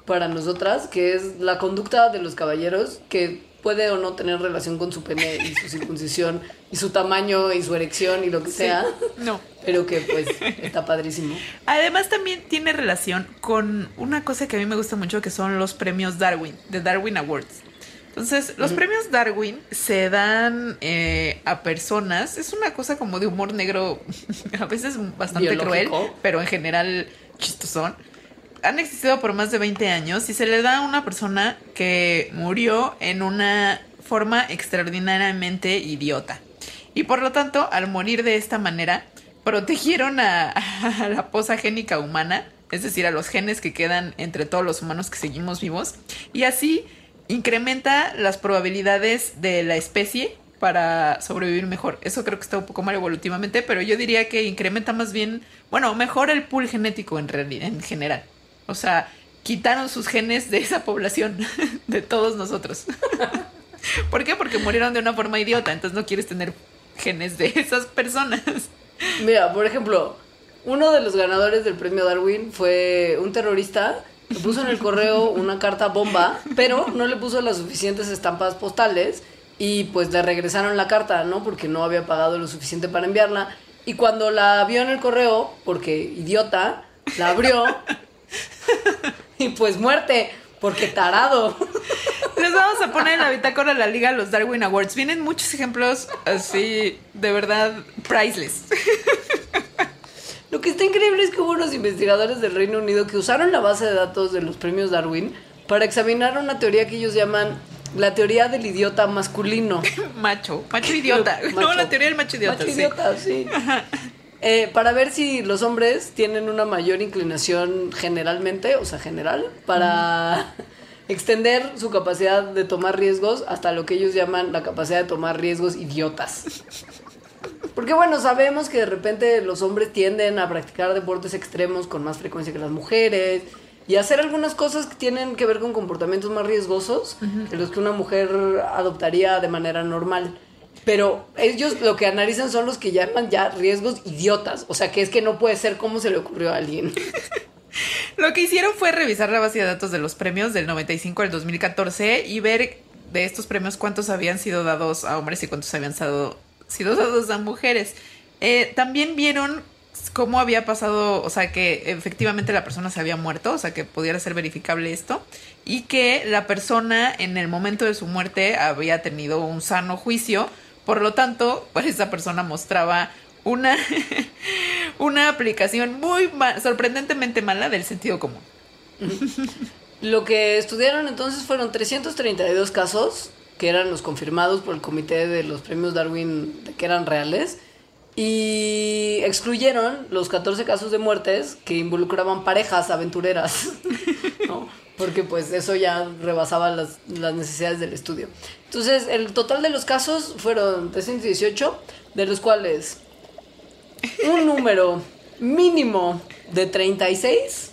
S3: para nosotras, que es la conducta de los caballeros, que puede o no tener relación con su pene y su circuncisión y su tamaño y su erección y lo que sea,
S4: No.
S3: pero que pues está padrísimo.
S4: Además también tiene relación con una cosa que a mí me gusta mucho que son los premios Darwin, de Darwin Awards. Entonces, los premios Darwin se dan eh, a personas, es una cosa como de humor negro, a veces bastante
S3: Biológico.
S4: cruel, pero en general chistosón. Han existido por más de 20 años y se le da a una persona que murió en una forma extraordinariamente idiota. Y por lo tanto, al morir de esta manera, protegieron a, la posa génica humana, es decir, a los genes que quedan entre todos los humanos que seguimos vivos, y así incrementa las probabilidades de la especie para sobrevivir mejor. Eso creo que está un poco mal evolutivamente, pero yo diría que incrementa más bien, bueno, mejora el pool genético en realidad, en general. O sea, quitaron sus genes de esa población, de todos nosotros. ¿Por qué? Porque murieron de una forma idiota, entonces no quieres tener genes de esas personas.
S3: Mira, por ejemplo, uno de los ganadores del premio Darwin fue un terrorista que puso en el correo una carta bomba, pero no le puso las suficientes estampas postales y pues le regresaron la carta, ¿no? Porque no había pagado lo suficiente para enviarla. Y cuando la vio en el correo, porque idiota, la abrió y pues muerte, porque tarado.
S4: Les vamos a poner en la bitácora de la liga los Darwin Awards. Vienen muchos ejemplos así, de verdad, priceless.
S3: Lo que está increíble es que hubo unos investigadores del Reino Unido que usaron la base de datos de los premios Darwin para examinar una teoría que ellos llaman la teoría del idiota masculino.
S4: Macho, macho idiota. No,
S3: Macho.
S4: la teoría del macho idiota.
S3: Macho
S4: sí.
S3: idiota, sí. Eh, para ver si los hombres tienen una mayor inclinación generalmente, o sea, general, para extender su capacidad de tomar riesgos hasta lo que ellos llaman la capacidad de tomar riesgos idiotas. Porque bueno, sabemos que de repente los hombres tienden a practicar deportes extremos con más frecuencia que las mujeres y hacer algunas cosas que tienen que ver con comportamientos más riesgosos que los que una mujer adoptaría de manera normal. Pero ellos lo que analizan son los que llaman ya riesgos idiotas. O sea, que es que no puede ser como se le ocurrió a alguien.
S4: Lo que hicieron fue revisar la base de datos de los premios del 95 al 2014 y ver de estos premios cuántos habían sido dados a hombres y cuántos habían sido, sido dados a mujeres. Eh, también vieron cómo había pasado, o sea, que efectivamente la persona se había muerto, o sea, que pudiera ser verificable esto, y que la persona en el momento de su muerte había tenido un sano juicio, por lo tanto, pues esa persona mostraba una, una aplicación muy ma- sorprendentemente mala del sentido común.
S3: Lo que estudiaron entonces fueron 332 casos, que eran los confirmados por el comité de los premios Darwin, que eran reales, y excluyeron los 14 casos de muertes que involucraban parejas aventureras, ¿no? Porque pues eso ya rebasaba las, las necesidades del estudio. Entonces, el total de los casos fueron 318, de los cuales un número mínimo de 36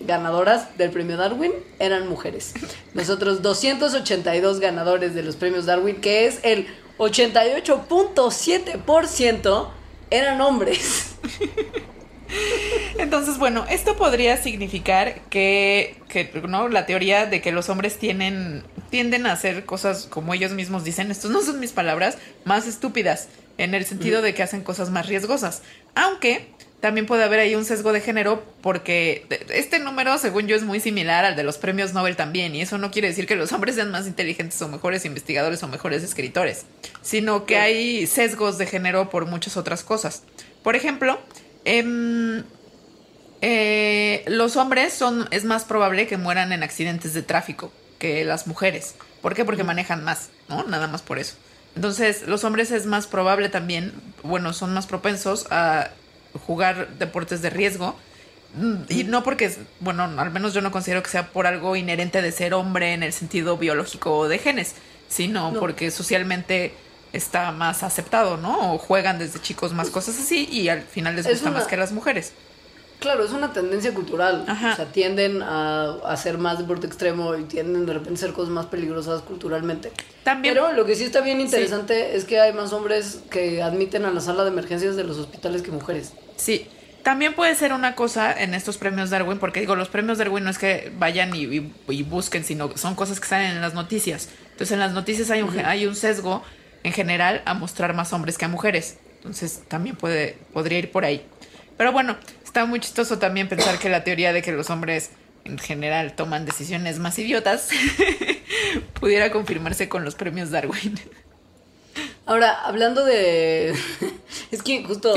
S3: ganadoras del premio Darwin eran mujeres. Los otros 282 ganadores de los premios Darwin, que es el 88.7%, eran hombres.
S4: Entonces, bueno, esto podría significar que, que, ¿no? La teoría de que los hombres tienen, tienden a hacer cosas como ellos mismos dicen, estos no son mis palabras, más estúpidas, en el sentido de que hacen cosas más riesgosas. Aunque también puede haber ahí un sesgo de género porque este número, según yo, es muy similar al de los premios Nobel también, y eso no quiere decir que los hombres sean más inteligentes o mejores investigadores o mejores escritores, sino que hay sesgos de género por muchas otras cosas. Por ejemplo, em, eh, los hombres son, es más probable que mueran en accidentes de tráfico que las mujeres. ¿Por qué? Porque manejan más, ¿no? Nada más por eso. Entonces, los hombres es más probable también, bueno, son más propensos a jugar deportes de riesgo. Mm, Y no porque, bueno, al menos yo no considero que sea por algo inherente de ser hombre en el sentido biológico o de genes, sino
S3: No.
S4: porque socialmente está más aceptado, ¿no? O juegan desde chicos más cosas así y al final les
S3: Es
S4: gusta más que a las mujeres.
S3: Claro, es una tendencia cultural.
S4: Ajá.
S3: O sea, tienden a hacer más deporte extremo y tienden de repente a hacer cosas más peligrosas culturalmente.
S4: También-
S3: Pero lo que sí está bien interesante es que hay más hombres que admiten a la sala de emergencias de los hospitales que mujeres.
S4: Sí. También puede ser una cosa en estos premios Darwin, porque digo, los premios Darwin no es que vayan y, y- y busquen, sino son cosas que salen en las noticias. Entonces, en las noticias hay un, hay un sesgo en general a mostrar más hombres que a mujeres. Entonces, también puede, podría ir por ahí. Pero bueno, está muy chistoso también pensar que la teoría de que los hombres en general toman decisiones más idiotas pudiera confirmarse con los premios Darwin.
S3: Ahora, hablando de. Es que justo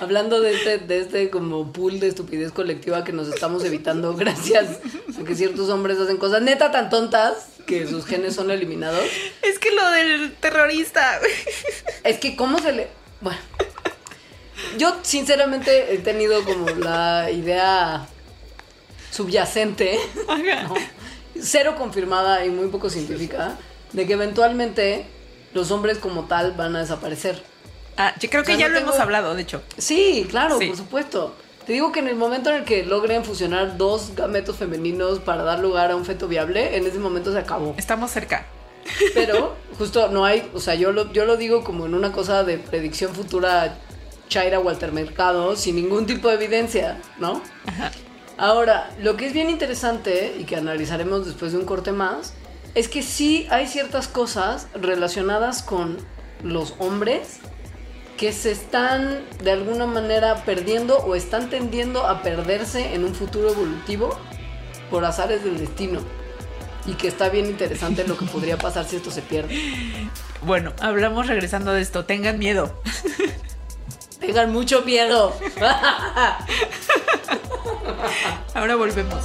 S3: hablando de este, de este como pool de estupidez colectiva que nos estamos evitando gracias a que ciertos hombres hacen cosas neta tan tontas que sus genes son eliminados.
S4: Es que lo del terrorista.
S3: Es que cómo se le... Bueno. Yo sinceramente he tenido como la idea subyacente, ¿no? cero confirmada y muy poco científica, de que eventualmente los hombres como tal van a desaparecer.
S4: Ah, yo creo que
S3: O sea,
S4: ya
S3: no
S4: lo
S3: tengo-
S4: hemos hablado, de hecho.
S3: Sí, claro,
S4: Sí.
S3: por supuesto. Te digo que en el momento en el que logren fusionar dos gametos femeninos para dar lugar a un feto viable, en ese momento se acabó.
S4: Estamos cerca.
S3: Pero justo no hay, o sea, yo lo, yo lo digo como en una cosa de predicción futura Chaira Walter Mercado, sin ningún tipo de evidencia, ¿no? Ahora, lo que es bien interesante y que analizaremos después de un corte más, es que sí hay ciertas cosas relacionadas con los hombres que se están de alguna manera perdiendo o están tendiendo a perderse en un futuro evolutivo por azares del destino. Y que está bien interesante lo que podría pasar si esto se pierde.
S4: Bueno, hablamos regresando de esto. Tengan miedo.
S3: Tengan mucho miedo.
S4: Ahora volvemos.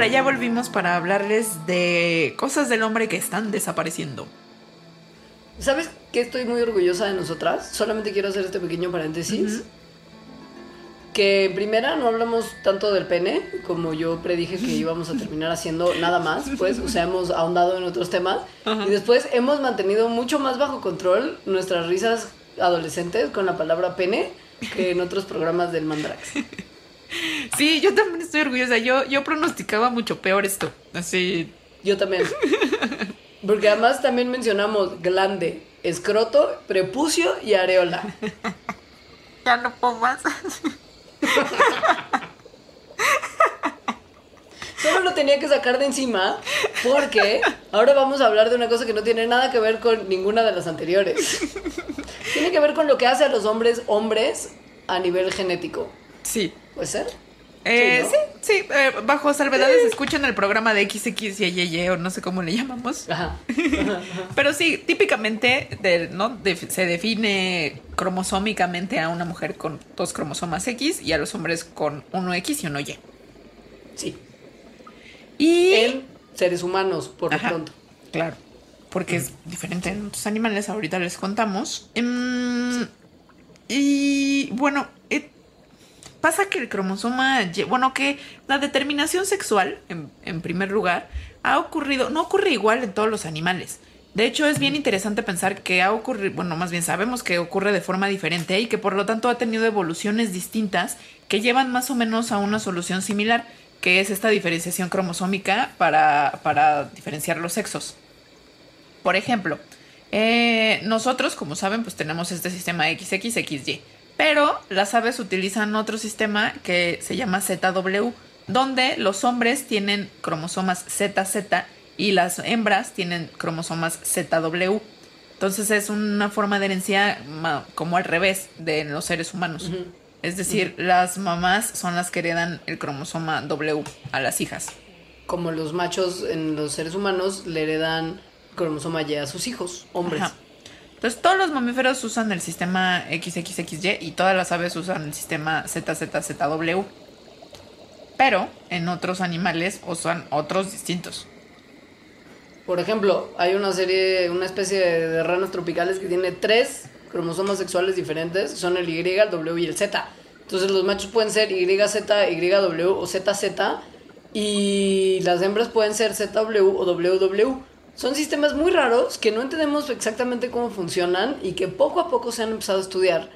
S4: Hola, ya volvimos para hablarles de cosas del hombre que están desapareciendo.
S3: ¿Sabes que estoy muy orgullosa de nosotras? Solamente quiero hacer este pequeño paréntesis. Que en primera no hablamos tanto del pene, como yo predije que íbamos a terminar haciendo nada más, pues, o sea, hemos ahondado en otros temas. Y después hemos mantenido mucho más bajo control nuestras risas adolescentes con la palabra pene que en otros programas del Mandrax.
S4: Sí, yo también estoy orgullosa. Yo, yo pronosticaba mucho peor esto. Así.
S3: Yo también. Porque además también mencionamos glande, escroto, prepucio y areola.
S4: Ya no puedo más.
S3: Solo lo tenía que sacar de encima porque ahora vamos a hablar de una cosa que no tiene nada que ver con ninguna de las anteriores. Tiene que ver con lo que hace a los hombres hombres a nivel genético.
S4: Sí.
S3: ¿Puede ser?
S4: Eh,
S3: Sí,
S4: sí, sí, eh, bajo salvedades escuchan el programa de XX y Y o no sé cómo le llamamos.
S3: Ajá.
S4: Pero sí, típicamente de- ¿no? De- se define cromosómicamente a una mujer con dos cromosomas X y a los hombres con uno X y uno Y.
S3: Sí.
S4: Y
S3: En seres humanos, por lo pronto.
S4: Claro, porque es diferente en otros animales, ahorita les contamos. Em, y bueno, eh, pasa que el cromosoma, bueno, que la determinación sexual, en, en primer lugar, ha ocurrido, no ocurre igual en todos los animales. De hecho, es bien interesante pensar que ha ocurrido, bueno, más bien sabemos que ocurre de forma diferente y que por lo tanto ha tenido evoluciones distintas que llevan más o menos a una solución similar, que es esta diferenciación cromosómica para, para diferenciar los sexos. Por ejemplo, eh, nosotros, como saben, pues tenemos este sistema XXXY, pero las aves utilizan otro sistema que se llama ZW, donde los hombres tienen cromosomas ZZ y las hembras tienen cromosomas ZW. Entonces es una forma de herencia como al revés de los seres humanos. Es decir, las mamás son las que heredan el cromosoma W a las hijas.
S3: Como los machos en los seres humanos le heredan cromosoma Y a sus hijos, hombres.
S4: Entonces todos los mamíferos usan el sistema XXXY y todas las aves usan el sistema ZZZW. Pero en otros animales usan otros distintos.
S3: Por ejemplo, hay una serie, una especie de ranas tropicales que tiene tres cromosomas sexuales diferentes, son el Y, el W y el Z. Entonces los machos pueden ser YZ, YW o ZZ y las hembras pueden ser ZW o WW. Son sistemas muy raros que no entendemos exactamente cómo funcionan y que poco a poco se han empezado a estudiar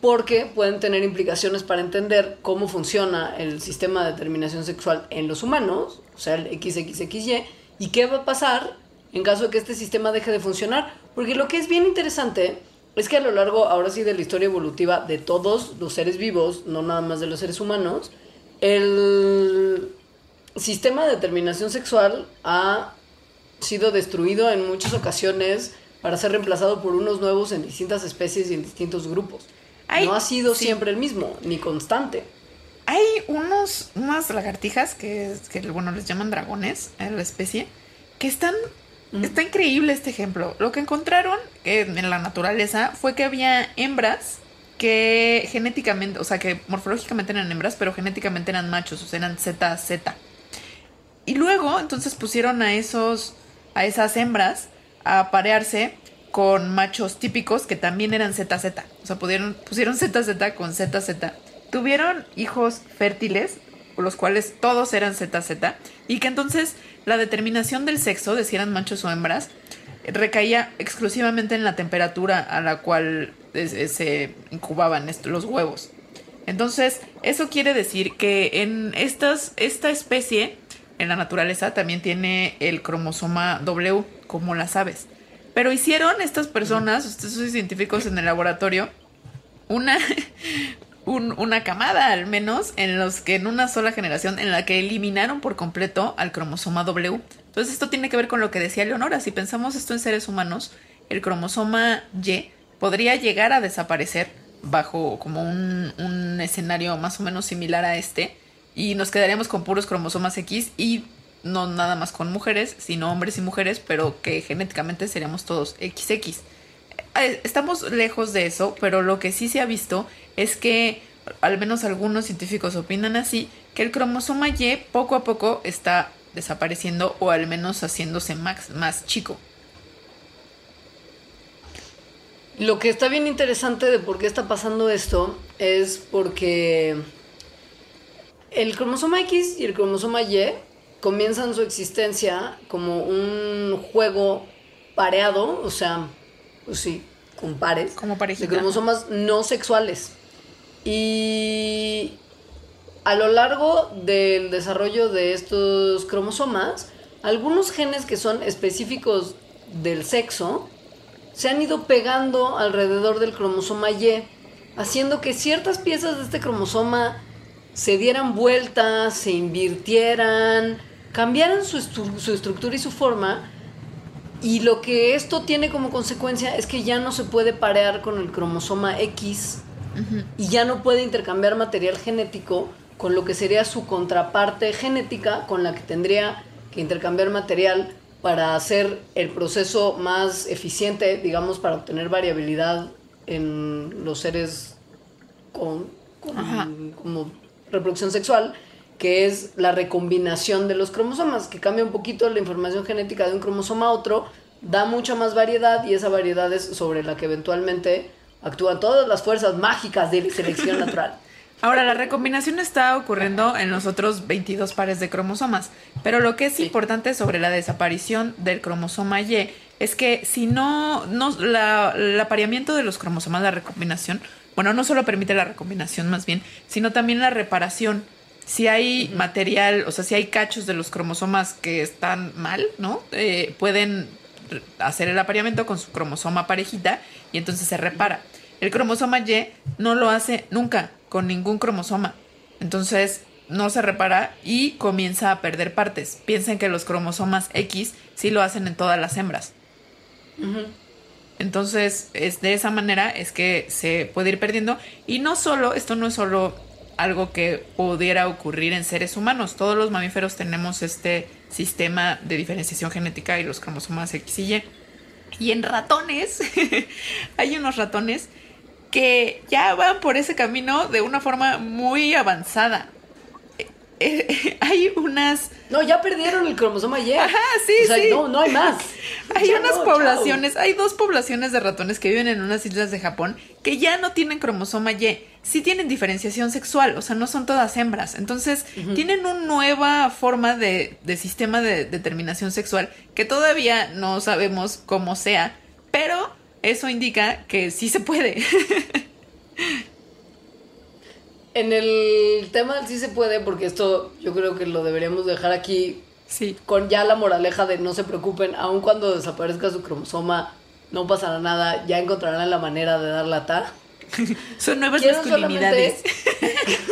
S3: porque pueden tener implicaciones para entender cómo funciona el sistema de determinación sexual en los humanos, o sea, el XXXY, ¿Y qué va a pasar en caso de que este sistema deje de funcionar? Porque lo que es bien interesante es que a lo largo, ahora sí, de la historia evolutiva de todos los seres vivos, no nada más de los seres humanos, el sistema de determinación sexual ha sido destruido en muchas ocasiones para ser reemplazado por unos nuevos en distintas especies y en distintos grupos. no ha sido siempre el mismo, ni constante.
S4: Hay unos, unas lagartijas que, que, bueno, les llaman dragones a la especie, que están... Está increíble este ejemplo. Lo que encontraron en la naturaleza fue que había hembras que genéticamente, o sea, que morfológicamente eran hembras, pero genéticamente eran machos, o sea, eran ZZ. Y luego, entonces pusieron a esos, a esas hembras a parearse con machos típicos que también eran ZZ. O sea, pudieron, pusieron ZZ con ZZ tuvieron hijos fértiles, los cuales todos eran ZZ, y que entonces la determinación del sexo, de si eran machos o hembras, recaía exclusivamente en la temperatura a la cual se incubaban los huevos. Entonces, eso quiere decir que en estas, esta especie, en la naturaleza, también tiene el cromosoma W, como las aves. Pero hicieron estas personas, estos científicos en el laboratorio, una, una camada al menos en los que en una sola generación en la que eliminaron por completo al cromosoma W. Entonces esto tiene que ver con lo que decía Leonora, si pensamos esto en seres humanos, el cromosoma Y podría llegar a desaparecer bajo como un, un escenario más o menos similar a este y nos quedaríamos con puros cromosomas X y no nada más con mujeres, sino hombres y mujeres, pero que genéticamente seríamos todos XX. Eh, estamos lejos de eso, pero lo que sí se ha visto es que al menos algunos científicos opinan así, que el cromosoma Y poco a poco está desapareciendo o al menos haciéndose más, más chico.
S3: Lo que está bien interesante de por qué está pasando esto es porque el cromosoma X y el cromosoma Y comienzan su existencia como un juego pareado, o sea, pues sí, con pares,
S4: como
S3: de cromosomas no sexuales. Y a lo largo del desarrollo de estos cromosomas, algunos genes que son específicos del sexo se han ido pegando alrededor del cromosoma Y, haciendo que ciertas piezas de este cromosoma se dieran vueltas, se invirtieran, cambiaran su, su estructura y su forma. Y lo que esto tiene como consecuencia es que ya no se puede parear con el cromosoma X y ya no puede intercambiar material genético con lo que sería su contraparte genética con la que tendría que intercambiar material para hacer el proceso más eficiente, digamos, para obtener variabilidad en los seres con, como reproducción sexual, que es la recombinación de los cromosomas, que cambia un poquito la información genética de un cromosoma a otro, da mucha más variedad y esa variedad es sobre la que eventualmente actúan todas las fuerzas mágicas de selección natural.
S4: Ahora, la recombinación está ocurriendo en los otros 22 pares de cromosomas, pero lo que es importante sobre la desaparición del cromosoma Y es que si no, no la, el apareamiento de los cromosomas, la recombinación, bueno, no solo permite la recombinación más bien, sino también la reparación. Si hay material, o sea, si hay cachos de los cromosomas que están mal, ¿no? Eh, pueden hacer el apareamiento con su cromosoma parejita y entonces se repara. El cromosoma Y no lo hace nunca con ningún cromosoma. Entonces no se repara y comienza a perder partes. Piensen que los cromosomas X sí lo hacen en todas las hembras. Entonces, es de esa manera es que se puede ir perdiendo. Y no solo, esto no es solo algo que pudiera ocurrir en seres humanos. Todos los mamíferos tenemos este sistema de diferenciación genética y los cromosomas X y Y. Y en ratones, hay unos ratones que ya van por ese camino de una forma muy avanzada. Eh, hay unas...
S3: No, ya perdieron el cromosoma Y.
S4: Ajá, sí,
S3: o sea,
S4: sí.
S3: No, no hay más.
S4: Hay
S3: Ya
S4: unas
S3: no,
S4: poblaciones, hay dos poblaciones de ratones que viven en unas islas de Japón que ya no tienen cromosoma Y, sí tienen diferenciación sexual, o sea, no son todas hembras. Entonces, tienen una nueva forma de, de sistema de determinación sexual que todavía no sabemos cómo sea, pero eso indica que sí se puede.
S3: En el tema del sí se puede, porque esto yo creo que lo deberíamos dejar aquí
S4: sí.
S3: con ya la moraleja de no se preocupen, aun cuando desaparezca su cromosoma, no pasará nada, ya encontrarán la manera de dar la ta.
S4: Son nuevas
S3: Quiero
S4: masculinidades.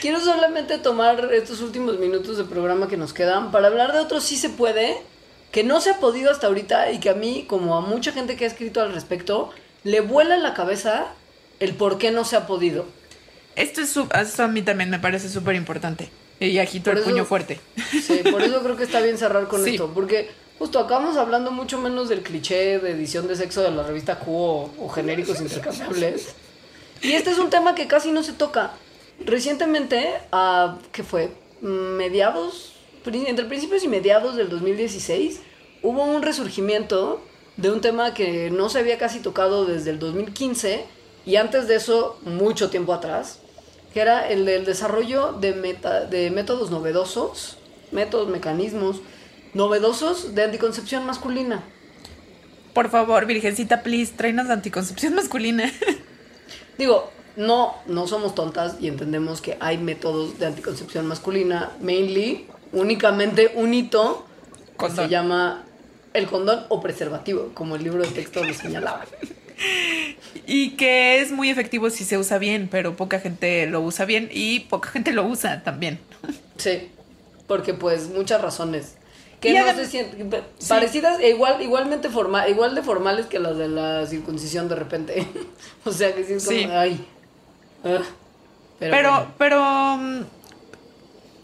S3: Quiero solamente tomar estos últimos minutos de programa que nos quedan para hablar de otro sí se puede, que no se ha podido hasta ahorita y que a mí, como a mucha gente que ha escrito al respecto, le vuela en la cabeza el por qué no se ha podido.
S4: Esto, es, su- esto a mí también me parece súper importante. Y agito
S3: Por
S4: el
S3: eso-
S4: puño fuerte.
S3: Sí, por eso creo que está bien cerrar con
S4: Sí.
S3: esto, porque justo acabamos hablando mucho menos del cliché de edición de sexo de la revista Q o, o genéricos intercambiables. Y este es un tema que casi no se toca. Recientemente, a, ¿qué fue? Mediados, entre principios y mediados del 2016, hubo un resurgimiento de un tema que no se había casi tocado desde el 2015 y antes de eso, mucho tiempo atrás, que era el del desarrollo de, meta- de métodos novedosos, métodos, mecanismos novedosos de anticoncepción masculina.
S4: Por favor, virgencita, please, tráenos la anticoncepción masculina.
S3: Digo, no, no somos tontas y entendemos que hay métodos de anticoncepción masculina, mainly, únicamente un hito que se llama el condón o preservativo, como el libro de texto lo señalaba.
S4: y que es muy efectivo si se usa bien, pero poca gente lo usa bien y poca gente lo usa también.
S3: Sí, porque pues muchas razones. Que no se sienten
S4: Sí.
S3: parecidas e igual, igualmente forma, igual de formales que las de la circuncisión de repente. o sea que sí es como,
S4: Sí.
S3: ay. Pero,
S4: Pero,
S3: bueno.
S4: pero, mm,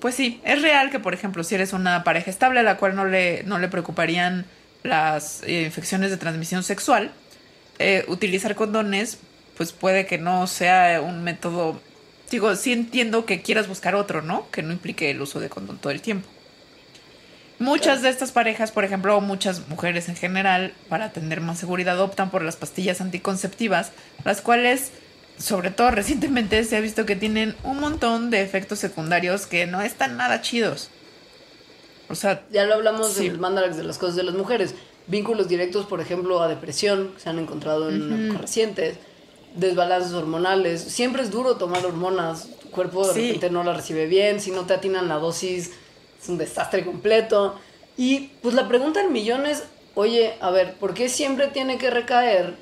S4: pues sí, es real que, por ejemplo, si eres una pareja estable a la cual no le, no le preocuparían las eh, infecciones de transmisión sexual, eh, utilizar condones, pues puede que no sea un método. Digo, sí entiendo que quieras buscar otro, ¿no? Que no implique el uso de condón todo el tiempo. Muchas de estas parejas, por ejemplo, o muchas mujeres en general, para tener más seguridad, optan por las pastillas anticonceptivas, las cuales, sobre todo recientemente, se ha visto que tienen un montón de efectos secundarios que no están nada chidos. O sea,
S3: ya lo hablamos
S4: Sí.
S3: en el Mandarax de las cosas de las mujeres. Vínculos directos, por ejemplo, a depresión, que se han encontrado en épocas recientes. Desbalances hormonales. Siempre es duro tomar hormonas. Tu cuerpo de
S4: Sí.
S3: repente no la recibe bien. Si no te atinan la dosis, es un desastre completo. Y pues la pregunta en millones, oye, a ver, ¿por qué siempre tiene que recaer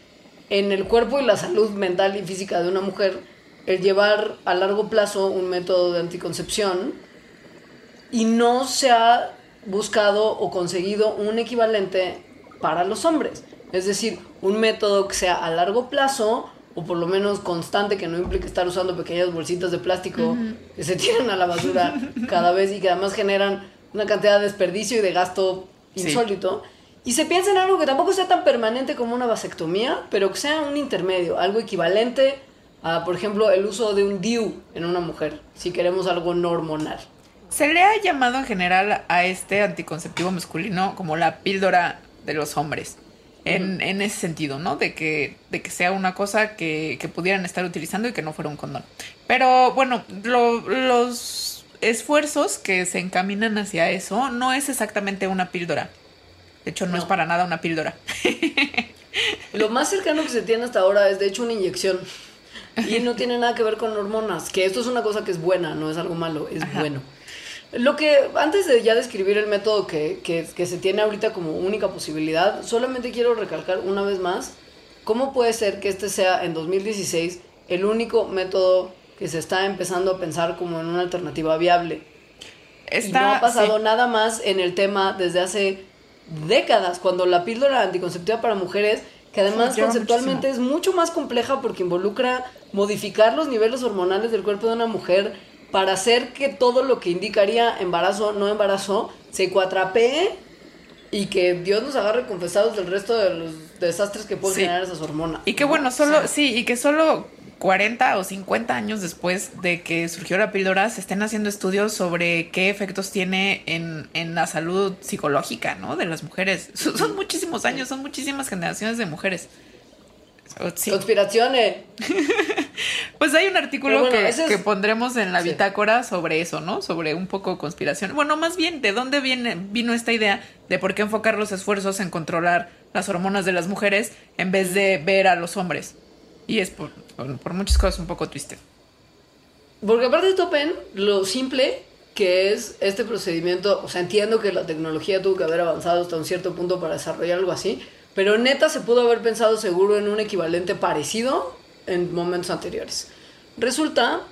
S3: en el cuerpo y la salud mental y física de una mujer el llevar a largo plazo un método de anticoncepción y no se ha buscado o conseguido un equivalente para los hombres. Es decir, un método que sea a largo plazo o por lo menos constante, que no implique estar usando pequeñas bolsitas de plástico que se tiran a la basura cada vez y que además generan una cantidad de desperdicio y de gasto
S4: Sí.
S3: insólito. Y se piensa en algo que tampoco sea tan permanente como una vasectomía, pero que sea un intermedio, algo equivalente a, por ejemplo, el uso de un DIU en una mujer, si queremos algo no hormonal.
S4: se le ha llamado en general a este anticonceptivo masculino como la píldora de los hombres. En, en ese sentido, ¿no? De que, de que sea una cosa que, que pudieran estar utilizando y que no fuera un condón. Pero bueno, lo- los esfuerzos que se encaminan hacia eso no es exactamente una píldora. De hecho, no, es para nada una píldora.
S3: Lo más cercano que se tiene hasta ahora es de hecho una inyección. Y no tiene nada que ver con hormonas. Que esto es una cosa que es buena, no es algo malo, es
S4: Ajá.
S3: bueno. Lo que, antes de ya describir el método que, que, que se tiene ahorita como única posibilidad, solamente quiero recalcar una vez más cómo puede ser que este sea en 2016 el único método que se está empezando a pensar como en una alternativa viable. y no ha pasado
S4: sí.
S3: nada más en el tema desde hace décadas, cuando la píldora anticonceptiva para mujeres, que además conceptualmente es mucho más compleja porque involucra modificar los niveles hormonales del cuerpo de una mujer para hacer que todo lo que indicaría embarazo no embarazo se cuatrapee y que Dios nos agarre confesados del resto de los desastres que pueden
S4: Sí.
S3: generar esas hormonas.
S4: Y que
S3: ¿no?
S4: bueno, solo, sí, y que solo 40 o 50 años después de que surgió la píldora se estén haciendo estudios sobre qué efectos tiene en, en la salud psicológica, ¿no? De las mujeres. Son, son muchísimos años, son muchísimas generaciones de mujeres. O- sí.
S3: Conspiraciones.
S4: Pues hay un artículo
S3: bueno,
S4: que,
S3: ese es-
S4: que pondremos en la
S3: Sí.
S4: bitácora sobre eso, ¿no? Sobre un poco conspiración. Bueno, más bien, ¿de dónde viene, vino esta idea de por qué enfocar los esfuerzos en controlar las hormonas de las mujeres en vez de ver a los hombres? Y es por, por, por muchas cosas un poco triste.
S3: Porque aparte topen lo simple que es este procedimiento, o sea, entiendo que la tecnología tuvo que haber avanzado hasta un cierto punto para desarrollar algo así, pero neta se pudo haber pensado seguro en un equivalente parecido en momentos anteriores. Resulta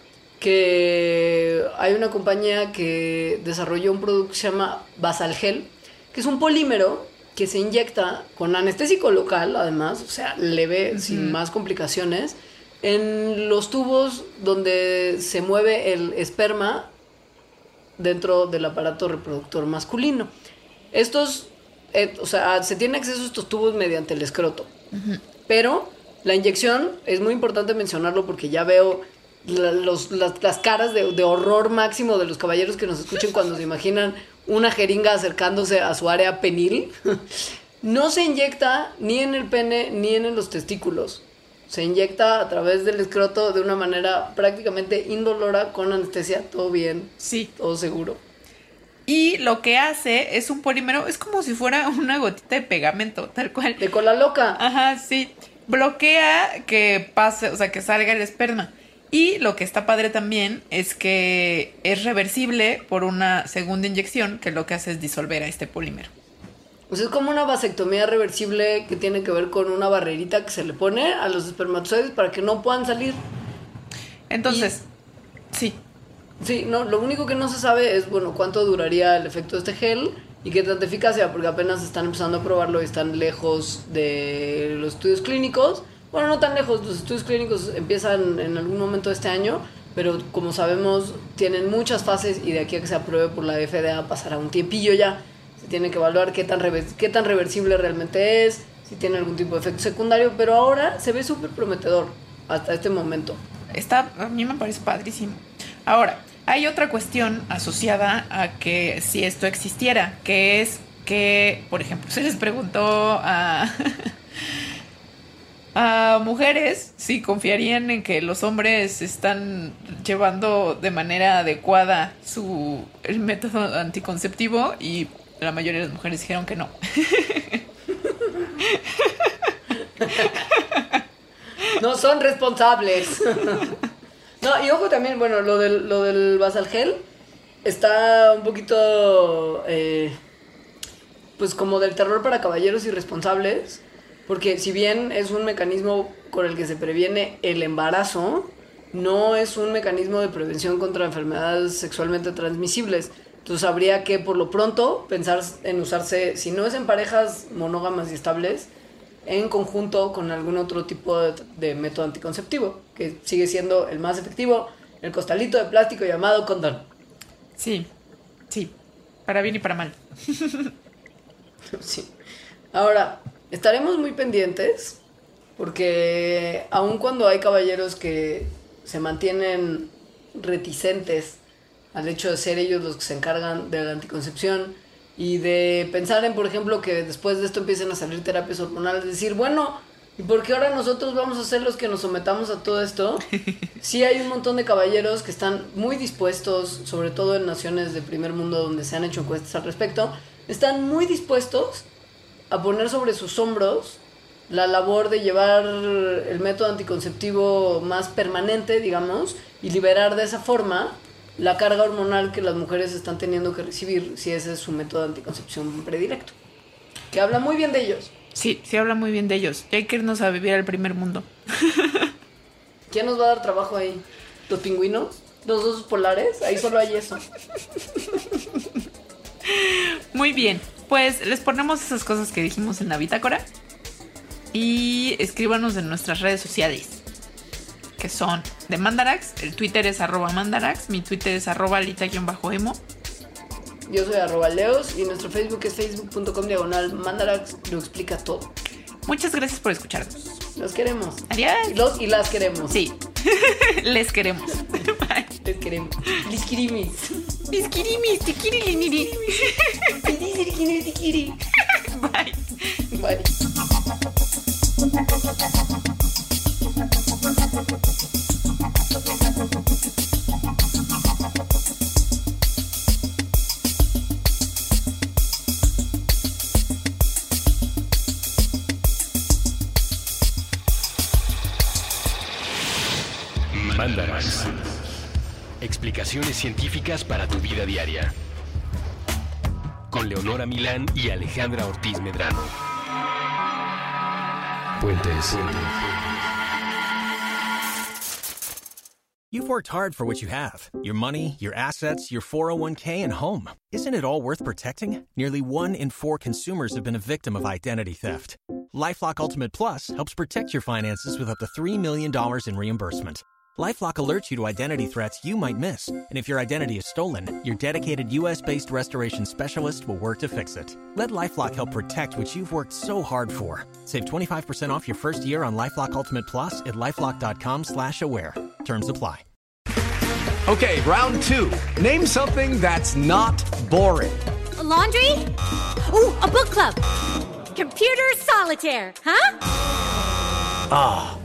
S3: que hay una compañía que desarrolló un producto que se llama Basalgel, que es un polímero que se inyecta con anestésico local, además, o sea, leve, sin más complicaciones, en los tubos donde se mueve el esperma dentro del aparato reproductor masculino. Estos, eh, o sea, se tiene acceso a estos tubos mediante el escroto. Pero la inyección, es muy importante mencionarlo porque ya veo la- los- las, las caras de, de horror máximo de los caballeros que nos escuchen cuando se imaginan una jeringa acercándose a su área penil. No se inyecta ni en el pene ni en los testículos. Se inyecta a través del escroto de una manera prácticamente indolora, con anestesia, todo bien,
S4: Sí.
S3: todo seguro.
S4: Y lo que hace es un polímero, es como si fuera una gotita de pegamento, tal cual.
S3: De cola loca.
S4: Ajá, sí. Bloquea que pase, o sea, que salga el esperma. Y lo que está padre también es que es reversible por una segunda inyección que lo que hace es disolver a este polímero.
S3: Pues es como una vasectomía reversible que tiene que ver con una barrerita que se le pone a los espermatozoides para que no puedan salir.
S4: Entonces, sí.
S3: Sí, no, lo único que no se sabe es, bueno, cuánto duraría el efecto de este gel y qué tanta eficacia, porque apenas están empezando a probarlo y están lejos de los estudios clínicos. Bueno, no tan lejos, los estudios clínicos empiezan en algún momento de este año, pero como sabemos, tienen muchas fases y de aquí a que se apruebe por la FDA pasará un tiempillo ya. Se tiene que evaluar qué tan, qué tan reversible realmente es, si tiene algún tipo de efecto secundario, pero ahora se ve súper prometedor hasta este momento.
S4: Está, a mí me parece padrísimo. Ahora, hay otra cuestión asociada a que si esto existiera, que es que, por ejemplo, se les preguntó a, a mujeres si confiarían en que los hombres están llevando de manera adecuada su el método anticonceptivo y la mayoría de las mujeres dijeron que no.
S3: No son responsables. no, y ojo también, bueno, lo del, lo del basalgel está un poquito, eh, pues como del terror para caballeros irresponsables, porque si bien es un mecanismo con el que se previene el embarazo, no es un mecanismo de prevención contra enfermedades sexualmente transmisibles. Entonces habría que, por lo pronto, pensar en usarse, si no es en parejas monógamas y estables, en conjunto con algún otro tipo de, de método anticonceptivo, que sigue siendo el más efectivo, el costalito de plástico llamado condón.
S4: Sí, sí, para bien y para mal.
S3: Sí. Ahora, estaremos muy pendientes porque aun cuando hay caballeros que se mantienen reticentes al hecho de ser ellos los que se encargan de la anticoncepción y de pensar en, por ejemplo, que después de esto empiecen a salir terapias hormonales, decir, bueno, ¿y por qué ahora nosotros vamos a ser los que nos sometamos a todo esto? Sí hay un montón de caballeros que están muy dispuestos, sobre todo en naciones de primer mundo donde se han hecho encuestas al respecto, están muy dispuestos a poner sobre sus hombros la labor de llevar el método anticonceptivo más permanente, digamos, y liberar de esa forma la carga hormonal que las mujeres están teniendo que recibir si ese es su método de anticoncepción predilecto. Que habla muy bien de ellos.
S4: Sí, sí habla muy bien de ellos. Ya hay que irnos a vivir al primer mundo.
S3: ¿Quién nos va a dar trabajo ahí? ¿Los pingüinos? ¿Los osos polares? Ahí solo hay eso.
S4: Muy bien, pues les ponemos esas cosas que dijimos en la bitácora y escríbanos en nuestras redes sociales que son de Mandarax, el Twitter es arroba Mandarax, mi Twitter es arroba lita-emo.
S3: Yo soy arroba leos y nuestro Facebook es facebook.com diagonal Mandarax, lo explica todo.
S4: Muchas gracias por escucharnos.
S3: Los queremos.
S4: Adiós.
S3: Los y las queremos.
S4: Sí, les queremos. Bye.
S3: Les queremos. Les querimis.
S4: Les querimis, te quiere, liniri. Bye.
S3: Bye.
S2: Mandarax. Explicaciones científicas para tu vida diaria. Con Leonora Milán y Alejandra Ortiz Medrano. Puentes.
S6: You've worked hard for what you have your money, your assets, your 401k, and home. Isn't it all worth protecting? Nearly one in four consumers have been a victim of identity theft. Lifelock Ultimate Plus helps protect your finances with up to $3 million in reimbursement. LifeLock alerts you to identity threats you might miss, and if your identity is stolen, your dedicated U.S.-based restoration specialist will work to fix it. Let LifeLock help protect what you've worked so hard for. Save 25% off your first year on LifeLock Ultimate Plus at lifeLock.com/slash-aware. Terms apply.
S7: Okay, round two. Name something that's not boring.
S8: A laundry? Ooh, a book club. Computer solitaire, huh?
S7: Ah,